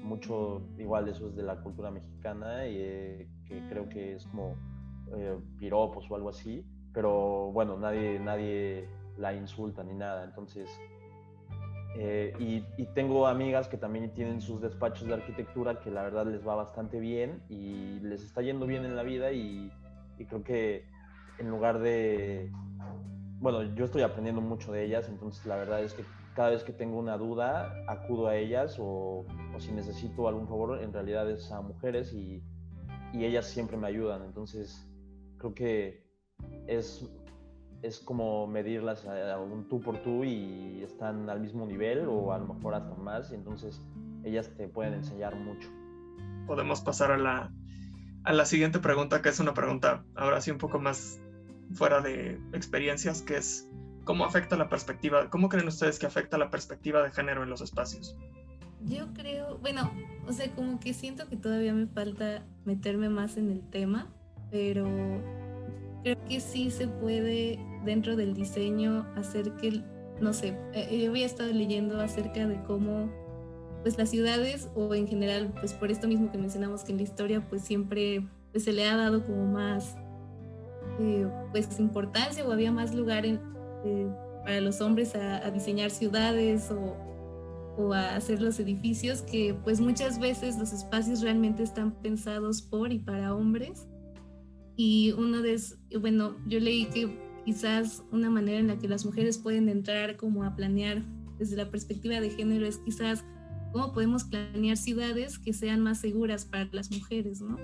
mucho igual eso es de la cultura mexicana y eh, que creo que es como eh, piropos o algo así, pero bueno, nadie, nadie la insulta ni nada, entonces eh, y, tengo amigas que también tienen sus despachos de arquitectura que la verdad les va bastante bien y les está yendo bien en la vida y, creo que en lugar de, bueno, yo estoy aprendiendo mucho de ellas, entonces la verdad es que cada vez que tengo una duda acudo a ellas o, o si necesito algún favor, en realidad es a mujeres y, y ellas siempre me ayudan, entonces creo que es es como medirlas a, un tú por tú y están al mismo nivel o a lo mejor hasta más, y entonces ellas te pueden enseñar mucho. Podemos pasar a la, a la siguiente pregunta, que es una pregunta ahora sí un poco más fuera de experiencias, que es ¿cómo afecta la perspectiva, cómo creen ustedes que afecta la perspectiva de género en los espacios? Yo creo, bueno, o sea, como que siento que todavía me falta meterme más en el tema, pero creo que sí se puede dentro del diseño hacer que, no sé, eh, yo había estado leyendo acerca de cómo pues las ciudades o en general, pues por esto mismo que mencionamos que en la historia pues siempre pues, se le ha dado como más eh, pues importancia o había más lugar en, eh, para los hombres a, diseñar ciudades o, o a hacer los edificios que pues muchas veces los espacios realmente están pensados por y para hombres y uno de, bueno, yo leí que quizás una manera en la que las mujeres pueden entrar como a planear desde la perspectiva de género es quizás cómo podemos planear ciudades que sean más seguras para las mujeres, ¿no?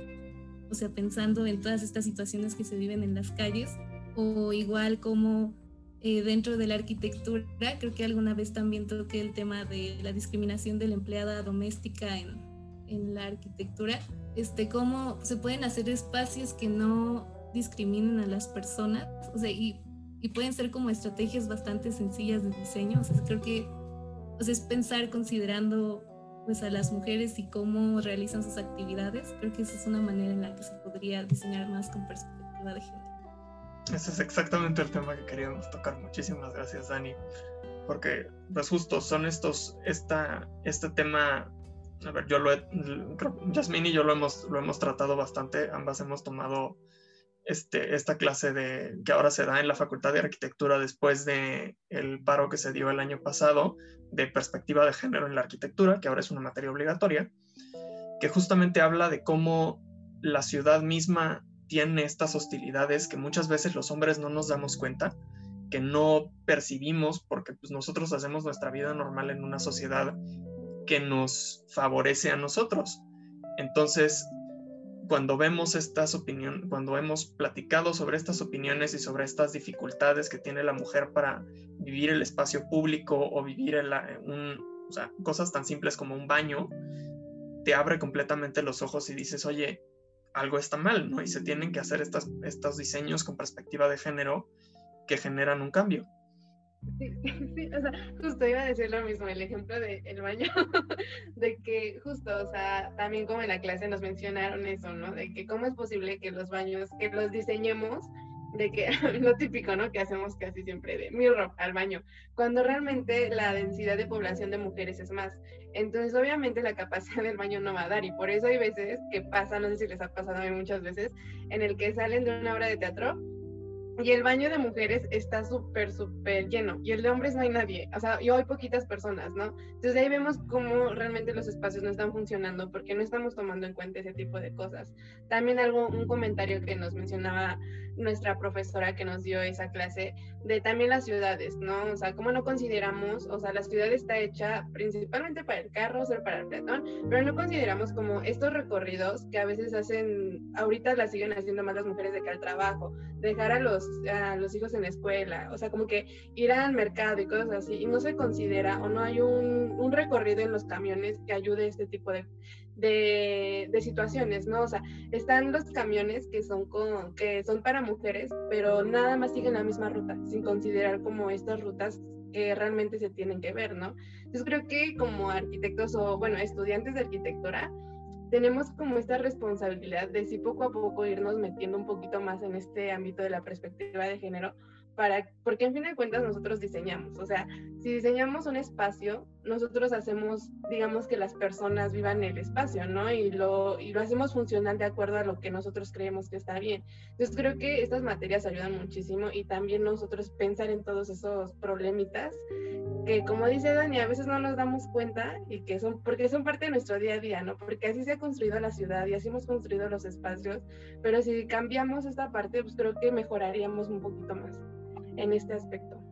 O sea, pensando en todas estas situaciones que se viven en las calles, o igual como eh, dentro de la arquitectura, creo que alguna vez también toqué el tema de la discriminación de la empleada doméstica en, en la arquitectura, este, cómo se pueden hacer espacios que no discriminen a las personas, o sea, y, y pueden ser como estrategias bastante sencillas de diseño, o sea, creo que o sea, es pensar considerando pues a las mujeres y cómo realizan sus actividades, creo que esa es una manera en la que se podría diseñar más con perspectiva de género. Ese es exactamente el tema que queríamos tocar. Muchísimas gracias, Dani. Porque, pues justo son estos, esta, este tema a ver, yo lo he, Jasmine y yo lo hemos, lo hemos tratado bastante, ambas hemos tomado este, esta clase de, que ahora se da en la Facultad de Arquitectura después de el paro que se dio el año pasado de perspectiva de género en la arquitectura, que ahora es una materia obligatoria, que justamente habla de cómo la ciudad misma tiene estas hostilidades que muchas veces los hombres no nos damos cuenta, que no percibimos porque pues, nosotros hacemos nuestra vida normal en una sociedad que nos favorece a nosotros. Entonces, cuando vemos estas opiniones, cuando hemos platicado sobre estas opiniones y sobre estas dificultades que tiene la mujer para vivir el espacio público o vivir en un, cosas tan simples como un baño, te abre completamente los ojos y dices, oye, algo está mal, ¿no? Y se tienen que hacer estas, estos diseños con perspectiva de género que generan un cambio. Sí, sí, o sea, justo iba a decir lo mismo, el ejemplo del baño, de que justo, o sea, también como en la clase nos mencionaron eso, ¿no? De que cómo es posible que los baños, que los diseñemos, de que lo típico, ¿no? Que hacemos casi siempre de mirror al baño, cuando realmente la densidad de población de mujeres es más. Entonces, obviamente la capacidad del baño no va a dar y por eso hay veces que pasa, no sé si les ha pasado a mí muchas veces, en el que salen de una obra de teatro y el baño de mujeres está súper, súper lleno. Y el de hombres no hay nadie. O sea, yo hay poquitas personas, ¿no? Entonces ahí vemos cómo realmente los espacios no están funcionando porque no estamos tomando en cuenta ese tipo de cosas. También algo, un comentario que nos mencionaba nuestra profesora que nos dio esa clase de también las ciudades, ¿no? O sea, cómo no consideramos, o sea, la ciudad está hecha principalmente para el carro, o para el peatón, pero no consideramos como estos recorridos que a veces hacen, ahorita las siguen haciendo más las mujeres de que al trabajo, dejar a los, a los hijos en la escuela, o sea, como que ir al mercado y cosas así, y no se considera o no hay un, un recorrido en los camiones que ayude a este tipo de, de, situaciones, ¿no? O sea, están los camiones que son, que son para mujeres, pero nada más siguen la misma ruta, sin considerar como estas rutas que realmente se tienen que ver, ¿no? Entonces creo que como arquitectos o, bueno, estudiantes de arquitectura, tenemos como esta responsabilidad de sí poco a poco irnos metiendo un poquito más en este ámbito de la perspectiva de género, porque en fin de cuentas nosotros diseñamos, o sea, si diseñamos un espacio, nosotros hacemos, digamos que las personas vivan el espacio, ¿no? Y lo, y lo hacemos funcional de acuerdo a lo que nosotros creemos que está bien. Entonces creo que estas materias ayudan muchísimo y también nosotros pensar en todos esos problemitas que como dice Dani, a veces no nos damos cuenta y que son, porque son parte de nuestro día a día, ¿no? Porque así se ha construido la ciudad y así hemos construido los espacios, pero si cambiamos esta parte, pues creo que mejoraríamos un poquito más en este aspecto.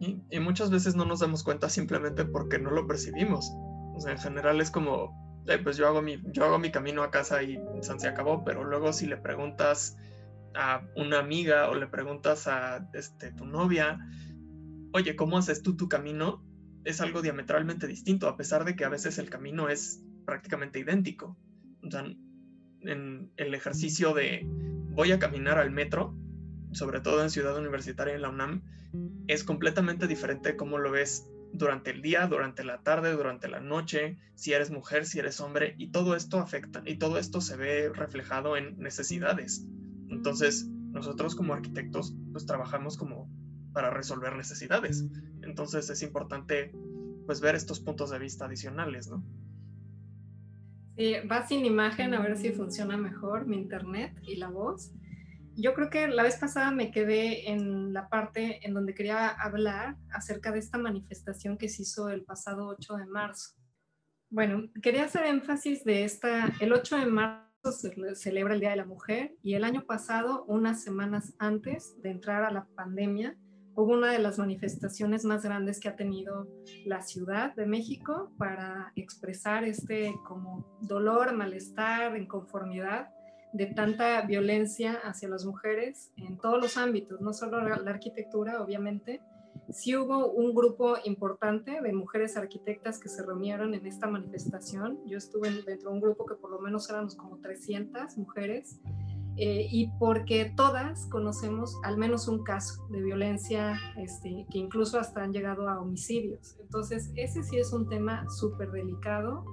Y, muchas veces no nos damos cuenta simplemente porque no lo percibimos. O sea, en general es como, pues yo hago, mi, yo hago mi camino a casa y se acabó, pero luego si le preguntas a una amiga o le preguntas a este, tu novia, oye, ¿cómo haces tú tu camino? Es algo diametralmente distinto, a pesar de que a veces el camino es prácticamente idéntico. O sea, en el ejercicio de voy a caminar al metro, sobre todo en Ciudad Universitaria en la UNAM, es completamente diferente cómo lo ves durante el día, durante la tarde, durante la noche, si eres mujer, si eres hombre, y todo esto afecta, y todo esto se ve reflejado en necesidades. Entonces, nosotros como arquitectos, pues trabajamos como para resolver necesidades. Entonces es importante, pues, ver estos puntos de vista adicionales, ¿no? Sí, va sin imagen a ver si funciona mejor mi internet y la voz yo creo que la vez pasada me quedé en la parte en donde quería hablar acerca de esta manifestación que se hizo el pasado 8 de marzo. Bueno, quería hacer énfasis de esta, el 8 de marzo se celebra el Día de la Mujer y el año pasado, unas semanas antes de entrar a la pandemia, hubo una de las manifestaciones más grandes que ha tenido la Ciudad de México para expresar este como dolor, malestar, inconformidad de tanta violencia hacia las mujeres en todos los ámbitos, no solo la arquitectura, obviamente. Sí hubo un grupo importante de mujeres arquitectas que se reunieron en esta manifestación. Yo estuve dentro de un grupo que por lo menos éramos como 300 mujeres. Eh, y porque todas conocemos al menos un caso de violencia este, que incluso hasta han llegado a homicidios. Entonces, ese sí es un tema súper delicado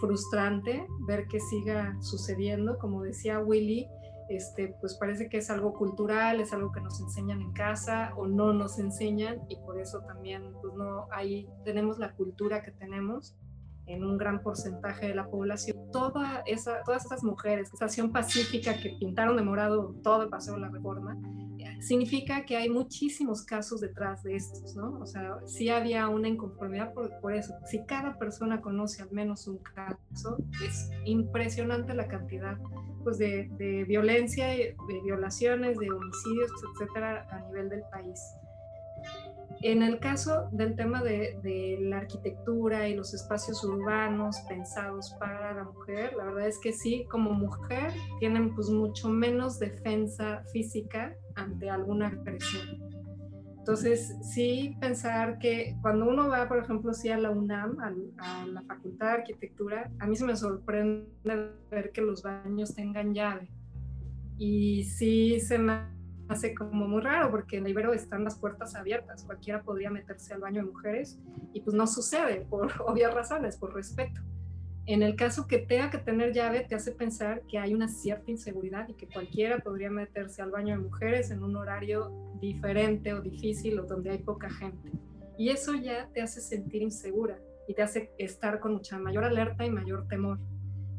frustrante ver que siga sucediendo. Como decía Willy, este, pues parece que es algo cultural, es algo que nos enseñan en casa o no nos enseñan y por eso también pues no ahí tenemos la cultura que tenemos en un gran porcentaje de la población. Toda esa, todas esas mujeres, estación pacífica que pintaron de morado todo el paseo de la reforma, significa que hay muchísimos casos detrás de estos, ¿no? O sea, sí había una inconformidad por, por, eso. Si cada persona conoce al menos un caso, es impresionante la cantidad pues, de, de violencia, de violaciones, de homicidios, etcétera, a nivel del país. En el caso del tema de, de, la arquitectura y los espacios urbanos pensados para la mujer, la verdad es que sí, como mujer tienen pues mucho menos defensa física ante alguna agresión. Entonces, sí pensar que cuando uno va, por ejemplo, sí a la UNAM, a, la Facultad de Arquitectura, a mí se me sorprende ver que los baños tengan llave. Y sí se me hace como muy raro porque en Ibero están las puertas abiertas, cualquiera podría meterse al baño de mujeres y pues no sucede por obvias razones, por respeto. En el caso que tenga que tener llave, te hace pensar que hay una cierta inseguridad y que cualquiera podría meterse al baño de mujeres en un horario diferente o difícil o donde hay poca gente. Y eso ya te hace sentir insegura y te hace estar con mucha mayor alerta y mayor temor.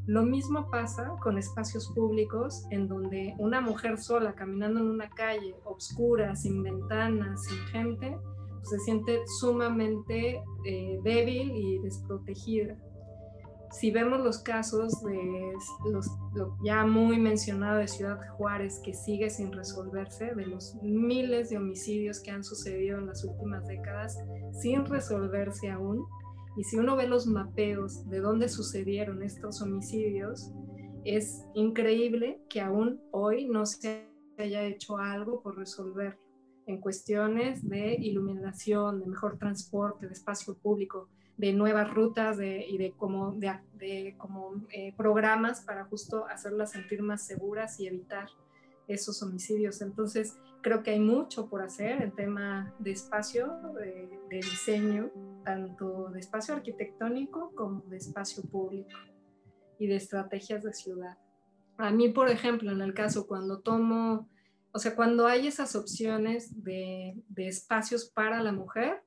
Lo mismo pasa con espacios públicos en donde una mujer sola caminando en una calle oscura, sin ventanas, sin gente, pues, se siente sumamente eh, débil y desprotegida. Si vemos los casos de los lo ya muy mencionado de Ciudad Juárez que sigue sin resolverse, de los miles de homicidios que han sucedido en las últimas décadas sin resolverse aún, y si uno ve los mapeos de dónde sucedieron estos homicidios, es increíble que aún hoy no se haya hecho algo por resolverlo en cuestiones de iluminación, de mejor transporte, de espacio público, de nuevas rutas y de como, de, como eh, programas para justo hacerlas sentir más seguras y evitar esos homicidios. Entonces, creo que hay mucho por hacer en tema de espacio, de, diseño, tanto de espacio arquitectónico como de espacio público y de estrategias de ciudad. A mí, por ejemplo, en el caso cuando tomo, o sea, cuando hay esas opciones de, de espacios para la mujer,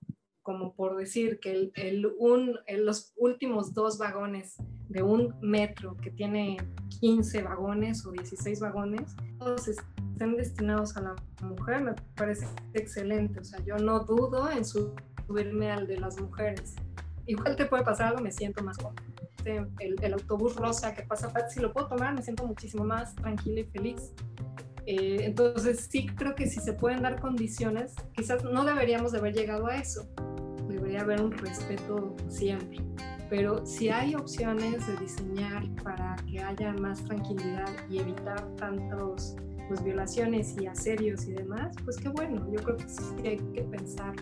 como por decir que el, un, los últimos dos vagones de un metro que tiene 15 vagones o 16 vagones, todos estén destinados a la mujer, me parece excelente. O sea, yo no dudo en subirme al de las mujeres. Igual te puede pasar algo, me siento más cómoda. Este, el, el, autobús rosa que pasa, si lo puedo tomar, me siento muchísimo más tranquila y feliz. Eh, entonces sí creo que si se pueden dar condiciones, quizás no deberíamos de haber llegado a eso, debería haber un respeto siempre. Pero si hay opciones de diseñar para que haya más tranquilidad y evitar tantos pues, violaciones y asedios y demás, pues qué bueno, yo creo que sí hay que pensar.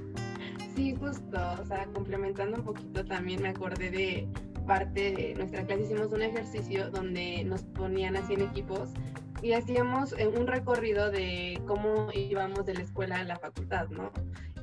Sí, justo, o sea, complementando un poquito también me acordé de parte de nuestra clase, hicimos un ejercicio donde nos ponían así en equipos y hacíamos eh, un recorrido de cómo íbamos de la escuela a la facultad, ¿no?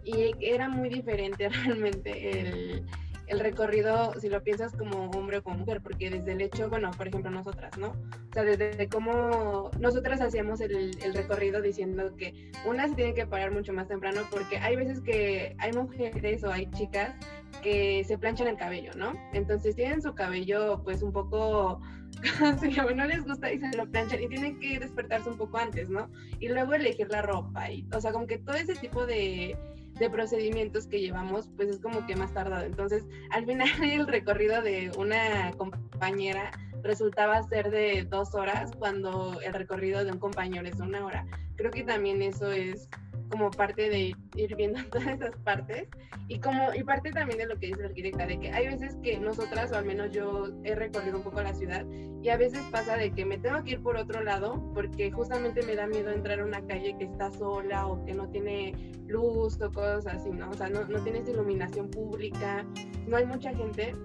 Y era muy diferente realmente el, el, recorrido, si lo piensas como hombre o como mujer, porque desde el hecho, bueno, por ejemplo, nosotras, ¿no? O sea, desde cómo nosotras hacíamos el, el recorrido diciendo que una se tiene que parar mucho más temprano, porque hay veces que hay mujeres o hay chicas que se planchan el cabello, ¿no? Entonces tienen su cabello pues un poco no les gusta y se lo planchan y tienen que despertarse un poco antes, ¿no? Y luego elegir la ropa y, o sea, como que todo ese tipo de, de procedimientos que llevamos, pues es como que más tardado. Entonces, al final el recorrido de una compañera resultaba ser de dos horas cuando el recorrido de un compañero es una hora. Creo que también eso es como parte de ir viendo todas esas partes y como y parte también de lo que dice la arquitecta de que hay veces que nosotras o al menos yo he recorrido un poco la ciudad y a veces pasa de que me tengo que ir por otro lado porque justamente me da miedo entrar a una calle que está sola o que no tiene luz o cosas así, ¿no? O sea, no, no tienes iluminación pública, no hay mucha gente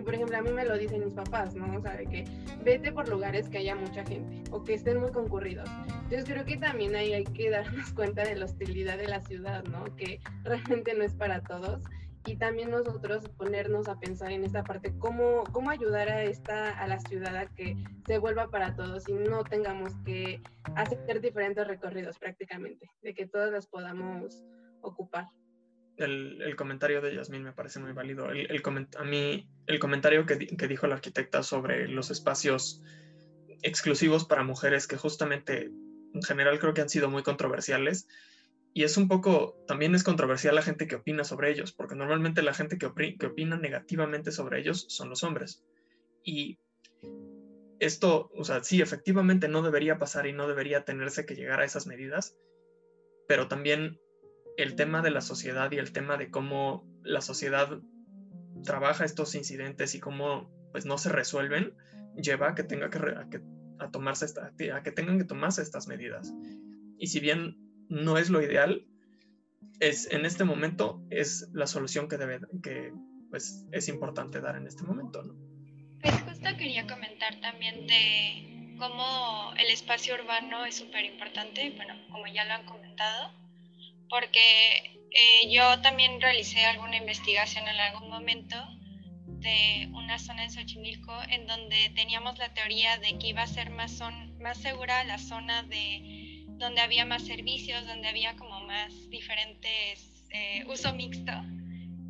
por ejemplo, a mí me lo dicen mis papás, ¿no? O sea, de que vete por lugares que haya mucha gente o que estén muy concurridos. Entonces creo que también ahí hay que darnos cuenta de la hostilidad de la ciudad, ¿no? Que realmente no es para todos. Y también nosotros ponernos a pensar en esta parte, cómo, cómo ayudar a, esta, a la ciudad a que se vuelva para todos y no tengamos que hacer diferentes recorridos prácticamente, de que todas las podamos ocupar el, comentario de Yasmín me parece muy válido. El, a mí, el comentario que, dijo la arquitecta sobre los espacios exclusivos para mujeres, que justamente en general creo que han sido muy controversiales, y es un poco, también es controversial la gente que opina sobre ellos, porque normalmente la gente que, que opina negativamente sobre ellos son los hombres. Y esto, o sea, sí, efectivamente no debería pasar y no debería tenerse que llegar a esas medidas, pero también el tema de la sociedad y el tema de cómo la sociedad trabaja estos incidentes y cómo pues no se resuelven lleva a que tenga que, a tomarse esta, a que tengan que tomarse estas medidas y si bien no es lo ideal es en este momento es la solución que debe que pues es importante dar en este momento ¿no? pues justo quería comentar también de cómo el espacio urbano es súper importante bueno como ya lo han comentado porque eh, yo también realicé alguna investigación en algún momento de una zona en Xochimilco en donde teníamos la teoría de que iba a ser más, son, más segura la zona de donde había más servicios, donde había como más diferentes eh, uso mixto.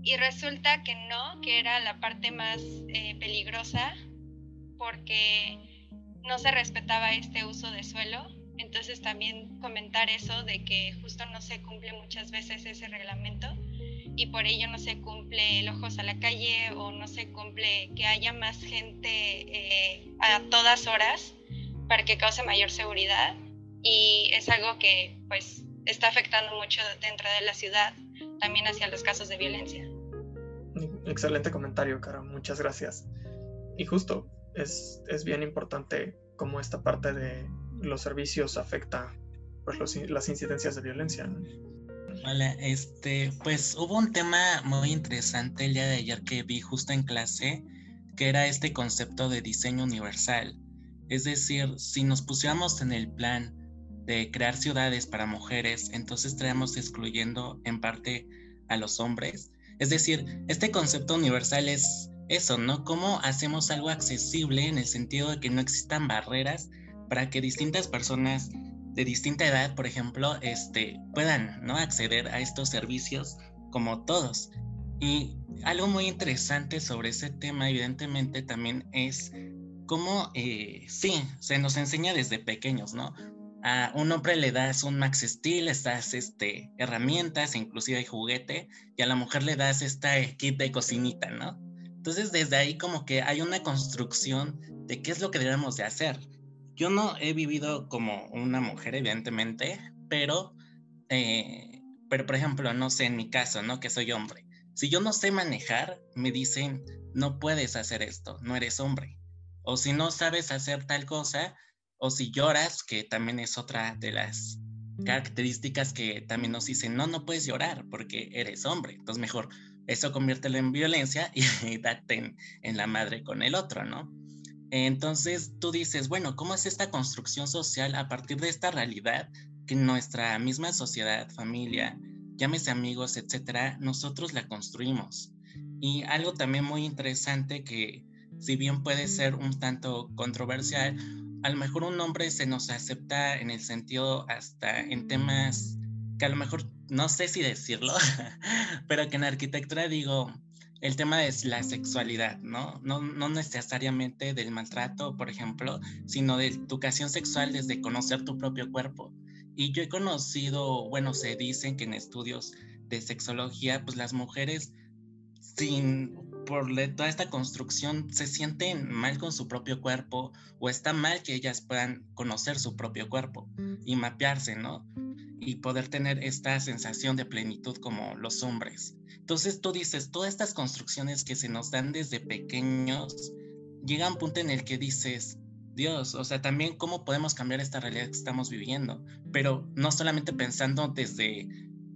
Y resulta que no, que era la parte más eh, peligrosa porque no se respetaba este uso de suelo entonces también comentar eso de que justo no se cumple muchas veces ese reglamento y por ello no se cumple el ojos a la calle o no se cumple que haya más gente eh, a todas horas para que cause mayor seguridad y es algo que pues está afectando mucho dentro de la ciudad también hacia los casos de violencia. Excelente comentario, Cara, muchas gracias. Y justo, es, es bien importante como esta parte de los servicios afecta pues, las incidencias de violencia. Hola, este, pues hubo un tema muy interesante el día de ayer que vi justo en clase, que era este concepto de diseño universal. Es decir, si nos pusiéramos en el plan de crear ciudades para mujeres, entonces estaríamos excluyendo en parte a los hombres. Es decir, este concepto universal es eso, ¿no? ¿Cómo hacemos algo accesible en el sentido de que no existan barreras para que distintas personas de distinta edad, por ejemplo, este, puedan ¿no? acceder a estos servicios como todos. Y algo muy interesante sobre ese tema, evidentemente, también es cómo, eh, sí, se nos enseña desde pequeños, ¿no? A un hombre le das un Max Steel, le das este, herramientas, inclusive juguete, y a la mujer le das esta kit de cocinita, ¿no? Entonces, desde ahí como que hay una construcción de qué es lo que debemos de hacer. Yo no he vivido como una mujer, evidentemente, pero, eh, pero por ejemplo, no sé, en mi caso, ¿no? Que soy hombre. Si yo no sé manejar, me dicen, no puedes hacer esto, no eres hombre. O si no sabes hacer tal cosa, o si lloras, que también es otra de las características que también nos dicen, no, no puedes llorar porque eres hombre. Entonces mejor eso conviértelo en violencia y, date en la madre con el otro, ¿no? Entonces tú dices, bueno, ¿cómo es esta construcción social a partir de esta realidad que nuestra misma sociedad, familia, llámese amigos, etcétera, nosotros la construimos? Y algo también muy interesante que, si bien puede ser un tanto controversial, a lo mejor un hombre se nos acepta en el sentido hasta en temas que a lo mejor no sé si decirlo, pero que en arquitectura digo, el tema es la sexualidad, ¿no? ¿no? Necesariamente del maltrato, por ejemplo, sino de educación sexual desde conocer tu propio cuerpo. Y yo he conocido, bueno, se dicen que en estudios de sexología, pues las mujeres sin por toda esta construcción se sienten mal con su propio cuerpo o está mal que ellas puedan conocer su propio cuerpo y mapearse, ¿no? Y poder tener esta sensación de plenitud como los hombres. Entonces tú dices, todas estas construcciones que se nos dan desde pequeños, llega un punto en el que dices, Dios, o sea, también cómo podemos cambiar esta realidad que estamos viviendo, pero no solamente pensando desde,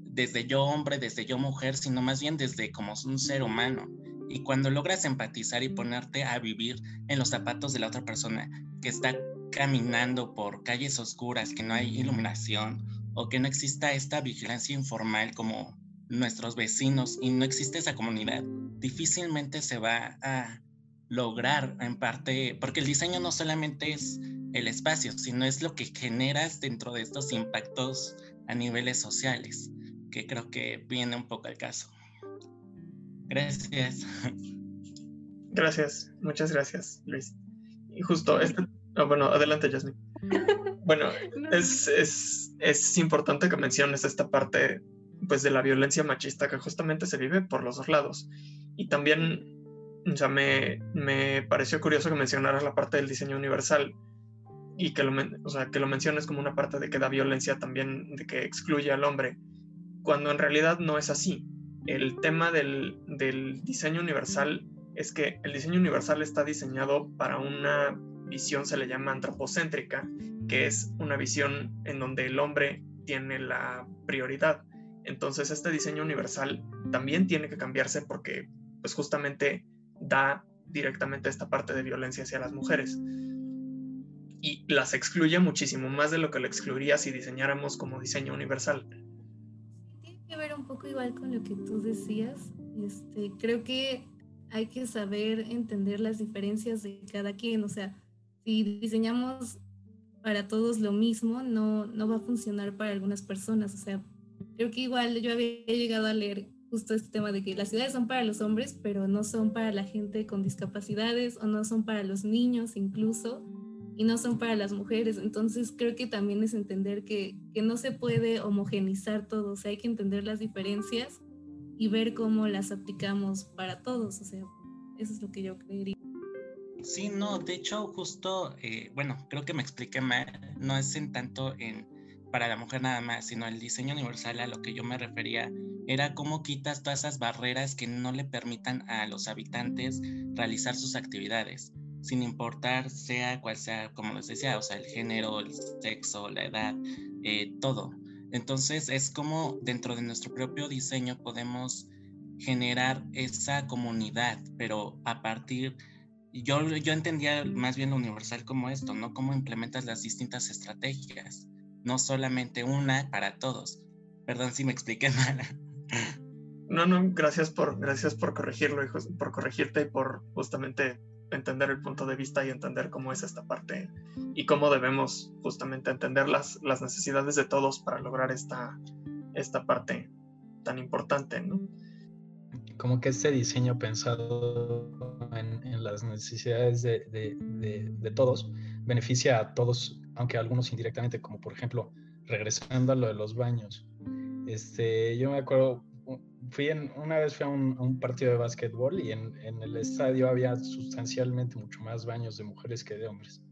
desde yo hombre, desde yo mujer, sino más bien desde como un ser humano. Y cuando logras empatizar y ponerte a vivir en los zapatos de la otra persona que está caminando por calles oscuras, que no hay iluminación o que no exista esta vigilancia informal como nuestros vecinos y no existe esa comunidad, difícilmente se va a lograr en parte, porque el diseño no solamente es el espacio, sino es lo que generas dentro de estos impactos a niveles sociales, que creo que viene un poco al caso. Gracias. Gracias, muchas gracias, Luis. Y justo, este, ah, bueno, adelante, Jasmine. Bueno, es, es, es importante que menciones esta parte pues de la violencia machista que justamente se vive por los dos lados. Y también, o sea, me, me pareció curioso que mencionaras la parte del diseño universal y que lo, o sea, que lo menciones como una parte de que da violencia también, de que excluye al hombre, cuando en realidad no es así. El tema del, del diseño universal es que el diseño universal está diseñado para una visión, se le llama antropocéntrica, que es una visión en donde el hombre tiene la prioridad entonces este diseño universal también tiene que cambiarse porque pues justamente da directamente esta parte de violencia hacia las mujeres y las excluye muchísimo más de lo que lo excluiría si diseñáramos como diseño universal. Tiene que ver un poco igual con lo que tú decías. Este, creo que hay que saber entender las diferencias de cada quien. O sea, si diseñamos para todos lo mismo, no, no va a funcionar para algunas personas. O sea, creo que igual yo había llegado a leer justo este tema de que las ciudades son para los hombres, pero no son para la gente con discapacidades o no son para los niños incluso y no son para las mujeres. Entonces creo que también es entender que, que no se puede homogenizar todo, o sea, hay que entender las diferencias y ver cómo las aplicamos para todos, o sea, eso es lo que yo creería. Sí, no, de hecho justo, eh, bueno, creo que me expliqué mal, no es en tanto en para la mujer nada más, sino el diseño universal a lo que yo me refería era cómo quitas todas esas barreras que no le permitan a los habitantes realizar sus actividades, sin importar sea cual sea, como les decía, o sea, el género, el sexo, la edad, eh, todo. Entonces es como dentro de nuestro propio diseño podemos generar esa comunidad, pero a partir, yo, yo entendía más bien lo universal como esto, ¿no? Cómo implementas las distintas estrategias no solamente una para todos. Perdón si me expliqué mal. No, no, gracias por, gracias por corregirlo, por corregirte y por justamente entender el punto de vista y entender cómo es esta parte y cómo debemos justamente entender las, las necesidades de todos para lograr esta, esta parte tan importante, ¿no? Como que este diseño pensado en, las necesidades de, todos beneficia a todos, aunque a algunos indirectamente, como por ejemplo, regresando a lo de los baños. Este, yo me acuerdo, fui en, una vez fui a un, partido de básquetbol y en, el estadio había sustancialmente mucho más baños de mujeres que de hombres.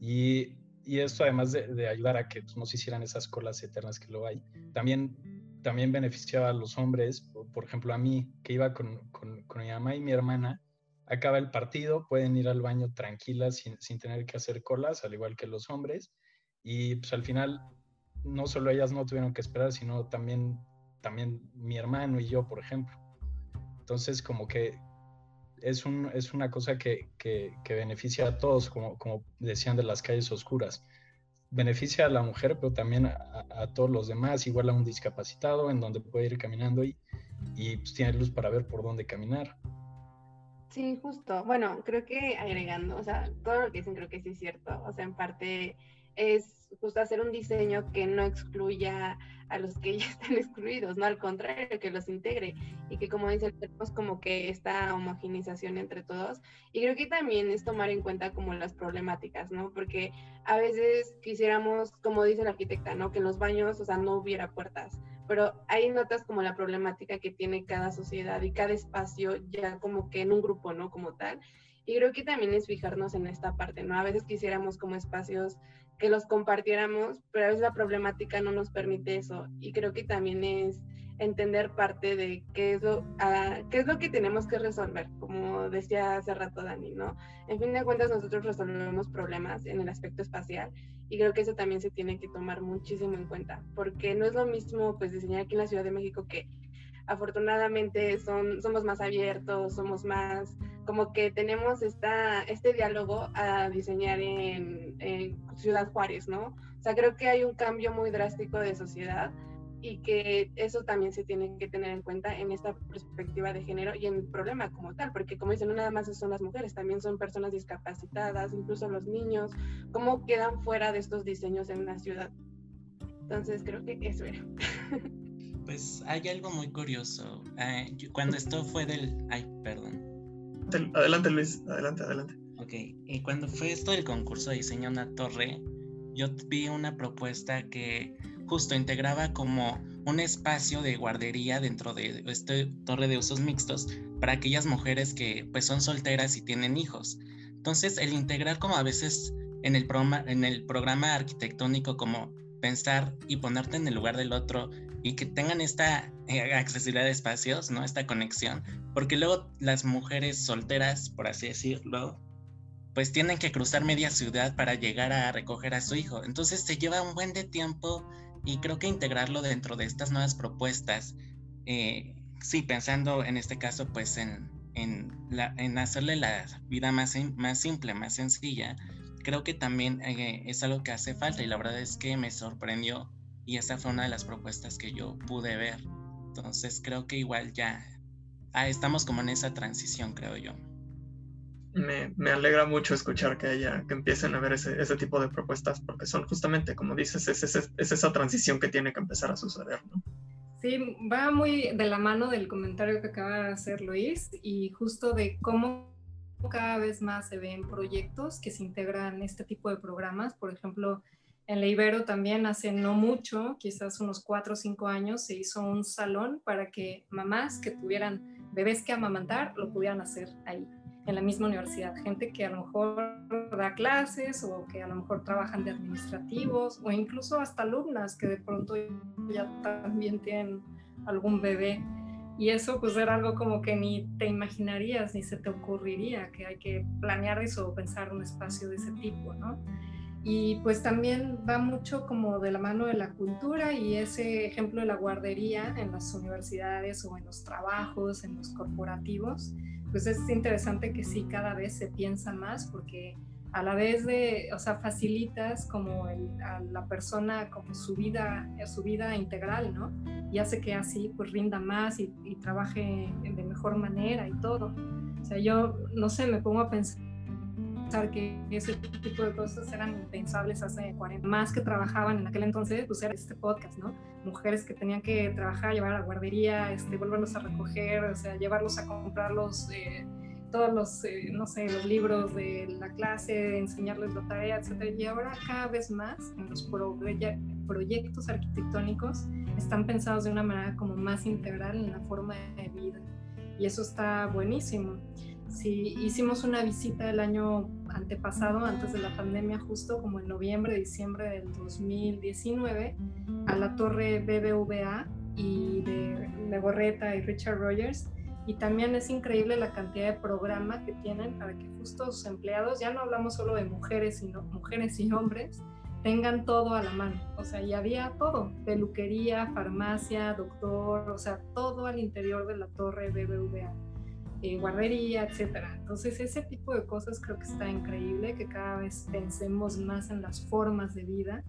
Y, y esto además de, de, ayudar a que pues, no se hicieran esas colas eternas que lo hay, también, también beneficiaba a los hombres, por, ejemplo a mí, que iba con, con, con, mi mamá y mi hermana, acaba el partido, pueden ir al baño tranquilas sin, sin tener que hacer colas, al igual que los hombres, y pues al final no solo ellas no tuvieron que esperar, sino también también mi hermano y yo, por ejemplo. Entonces, como que es, un, es una cosa que, que, beneficia a todos, como, como decían de las calles oscuras. Beneficia a la mujer, pero también a, todos los demás, igual a un discapacitado, en donde puede ir caminando y, y pues, luz para ver por dónde caminar. Sí, justo. Bueno, creo que agregando, o sea, todo lo que dicen creo que sí es cierto. O sea, en parte es justo hacer un diseño que no excluya a los que ya están excluidos, no al contrario, que los integre y que como dicen, tenemos como que esta homogenización entre todos. Y creo que también es tomar en cuenta como las problemáticas, ¿no? Porque a veces quisiéramos, como dice la arquitecta, ¿no? Que en los baños, o sea, no hubiera puertas, pero hay notas como la problemática que tiene cada sociedad y cada espacio ya como que en un grupo, ¿no? Como tal. Y creo que también es fijarnos en esta parte, ¿no? A veces quisiéramos como espacios que los compartiéramos, pero a veces la problemática no nos permite eso. Y creo que también es entender parte de qué es lo, qué es lo que tenemos que resolver, como decía hace rato Dani, ¿no? En fin de cuentas, nosotros resolvemos problemas en el aspecto espacial y creo que eso también se tiene que tomar muchísimo en cuenta, porque no es lo mismo pues diseñar aquí en la Ciudad de México que afortunadamente son, somos más abiertos, somos más, como que tenemos esta, este diálogo a diseñar en, Ciudad Juárez, ¿no? O sea, creo que hay un cambio muy drástico de sociedad y que eso también se tiene que tener en cuenta en esta perspectiva de género y en el problema como tal, porque como dicen, no nada más son las mujeres, también son personas discapacitadas, incluso los niños, cómo quedan fuera de estos diseños en una ciudad. Entonces creo que eso era. Pues hay algo muy curioso. Eh, cuando esto fue del... Ay, perdón. Adelante, Luis. Adelante, adelante. Ok. Y cuando fue esto del concurso de diseño una torre, yo vi una propuesta que justo integraba como un espacio de guardería dentro de esta torre de usos mixtos para aquellas mujeres que pues son solteras y tienen hijos. Entonces, el integrar como a veces en el, programa, en el programa arquitectónico como pensar y ponerte en el lugar del otro y que tengan esta eh, accesibilidad de espacios, ¿no? Esta conexión, porque luego las mujeres solteras, por así decirlo, pues tienen que cruzar media ciudad para llegar a recoger a su hijo. Entonces se lleva un buen de tiempo y creo que integrarlo dentro de estas nuevas propuestas, eh, sí, pensando en este caso, pues en, en, la, hacerle la vida más, más simple, más sencilla, creo que también eh, es algo que hace falta y la verdad es que me sorprendió y esa fue una de las propuestas que yo pude ver. Entonces creo que igual ya ah, estamos como en esa transición, creo yo. Me, alegra mucho escuchar que empiecen a ver ese, tipo de propuestas, porque son justamente, como dices, es, es, es, esa transición que tiene que empezar a suceder. Sí, va muy de la mano del comentario que acaba de hacer Luis y justo de cómo cada vez más se ven proyectos que se integran este tipo de programas. Por ejemplo, en la Ibero también hace no mucho, quizás unos cuatro o cinco años, se hizo un salón para que mamás que tuvieran bebés que amamantar lo pudieran hacer ahí, en la misma universidad. Gente que a lo mejor da clases o que a lo mejor trabajan de administrativos o incluso hasta alumnas que de pronto ya también tienen algún bebé. Y eso pues era algo como que ni te imaginarías ni se te ocurriría que hay que planear eso o pensar un espacio de ese tipo, ¿no? y pues también va mucho como de la mano de la cultura y ese ejemplo de la guardería en las universidades o en los trabajos, en los corporativos, pues es interesante que sí cada vez se piensa más porque a la vez de, o sea, facilitas como a la persona como su vida, su vida integral, ¿no? Y hace que así pues rinda más y, y trabaje de mejor manera y todo. O sea, yo, no sé, me pongo a pensar que ese tipo de cosas eran impensables hace 40 más que trabajaban en aquel entonces, pues era este podcast, ¿no? Mujeres que tenían que trabajar, llevar a la guardería, este, volverlos a recoger, o sea, llevarlos a comprarlos. Eh, todos los, eh, no sé, los libros de la clase, enseñarles la tarea, etc. Y ahora cada vez más en los proyectos arquitectónicos están pensados de una manera como más integral en la forma de vida. Y eso está buenísimo. Sí, hicimos una visita el año antepasado, antes de la pandemia, justo como en noviembre, diciembre del 2019, a la torre BBVA y de Legorreta y Richard Rogers y también es increíble la cantidad de programa que tienen para que justo sus empleados, ya no hablamos solo de mujeres, sino mujeres y hombres, tengan todo a la mano. O sea, y había todo, peluquería, farmacia, doctor, o sea, todo al interior de la torre BBVA, eh, guardería, etcétera. Entonces, ese tipo de cosas creo que está increíble, que cada vez pensemos más en las formas de vida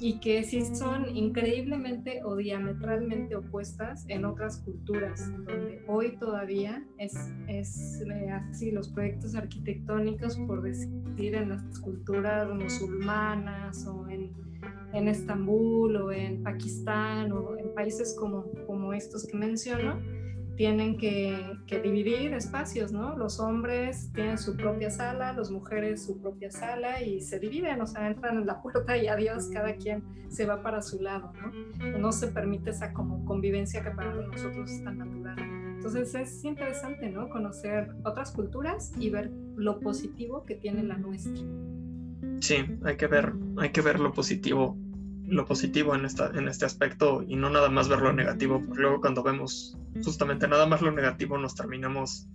y que sí son increíblemente o diametralmente opuestas en otras culturas, donde hoy todavía es, es eh, así los proyectos arquitectónicos, por decir, en las culturas musulmanas o en, en Estambul o en Pakistán o en países como, como estos que menciono, tienen que, dividir espacios, ¿no? Los hombres tienen su propia sala, las mujeres su propia sala y se dividen, o sea, entran en la puerta y adiós, cada quien se va para su lado, ¿no? No se permite esa como convivencia que para nosotros es tan natural. Entonces es interesante, ¿no? Conocer otras culturas y ver lo positivo que tiene la nuestra. Sí, hay que ver, hay que ver lo positivo lo positivo en, esta, en este aspecto y no nada más ver lo negativo, porque luego cuando vemos justamente nada más lo negativo nos terminamos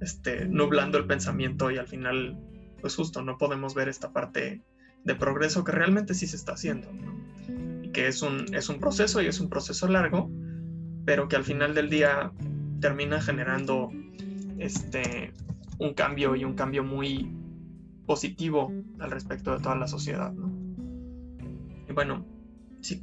este, nublando el pensamiento y al final, pues justo no podemos ver esta parte de progreso que realmente sí se está haciendo, y que es un, es un proceso y es un proceso largo, pero que al final del día termina generando este, un cambio y un cambio muy positivo al respecto de toda la sociedad. ¿no? Bueno, si,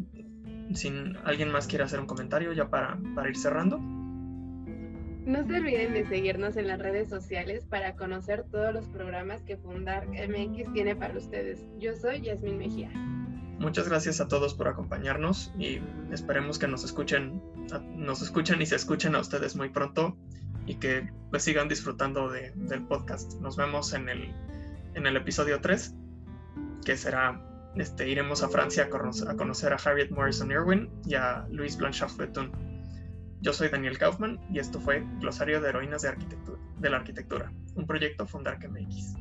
alguien más quiere hacer un comentario ya para, para ir cerrando. No se olviden de seguirnos en las redes sociales para conocer todos los programas que Fundar MX tiene para ustedes. Yo soy Yasmin Mejía. Muchas gracias a todos por acompañarnos y esperemos que nos escuchen, nos escuchen y se escuchen a ustedes muy pronto y que pues sigan disfrutando del podcast. Nos vemos en el, en el episodio 3, que será este, iremos a Francia a conocer, a Harriet Morrison Irwin y a Louise Blanchard Betun. Yo soy Daniel Kaufman y esto fue Glosario de Heroínas de, Arquitectura, de la Arquitectura, un proyecto Fundark MX.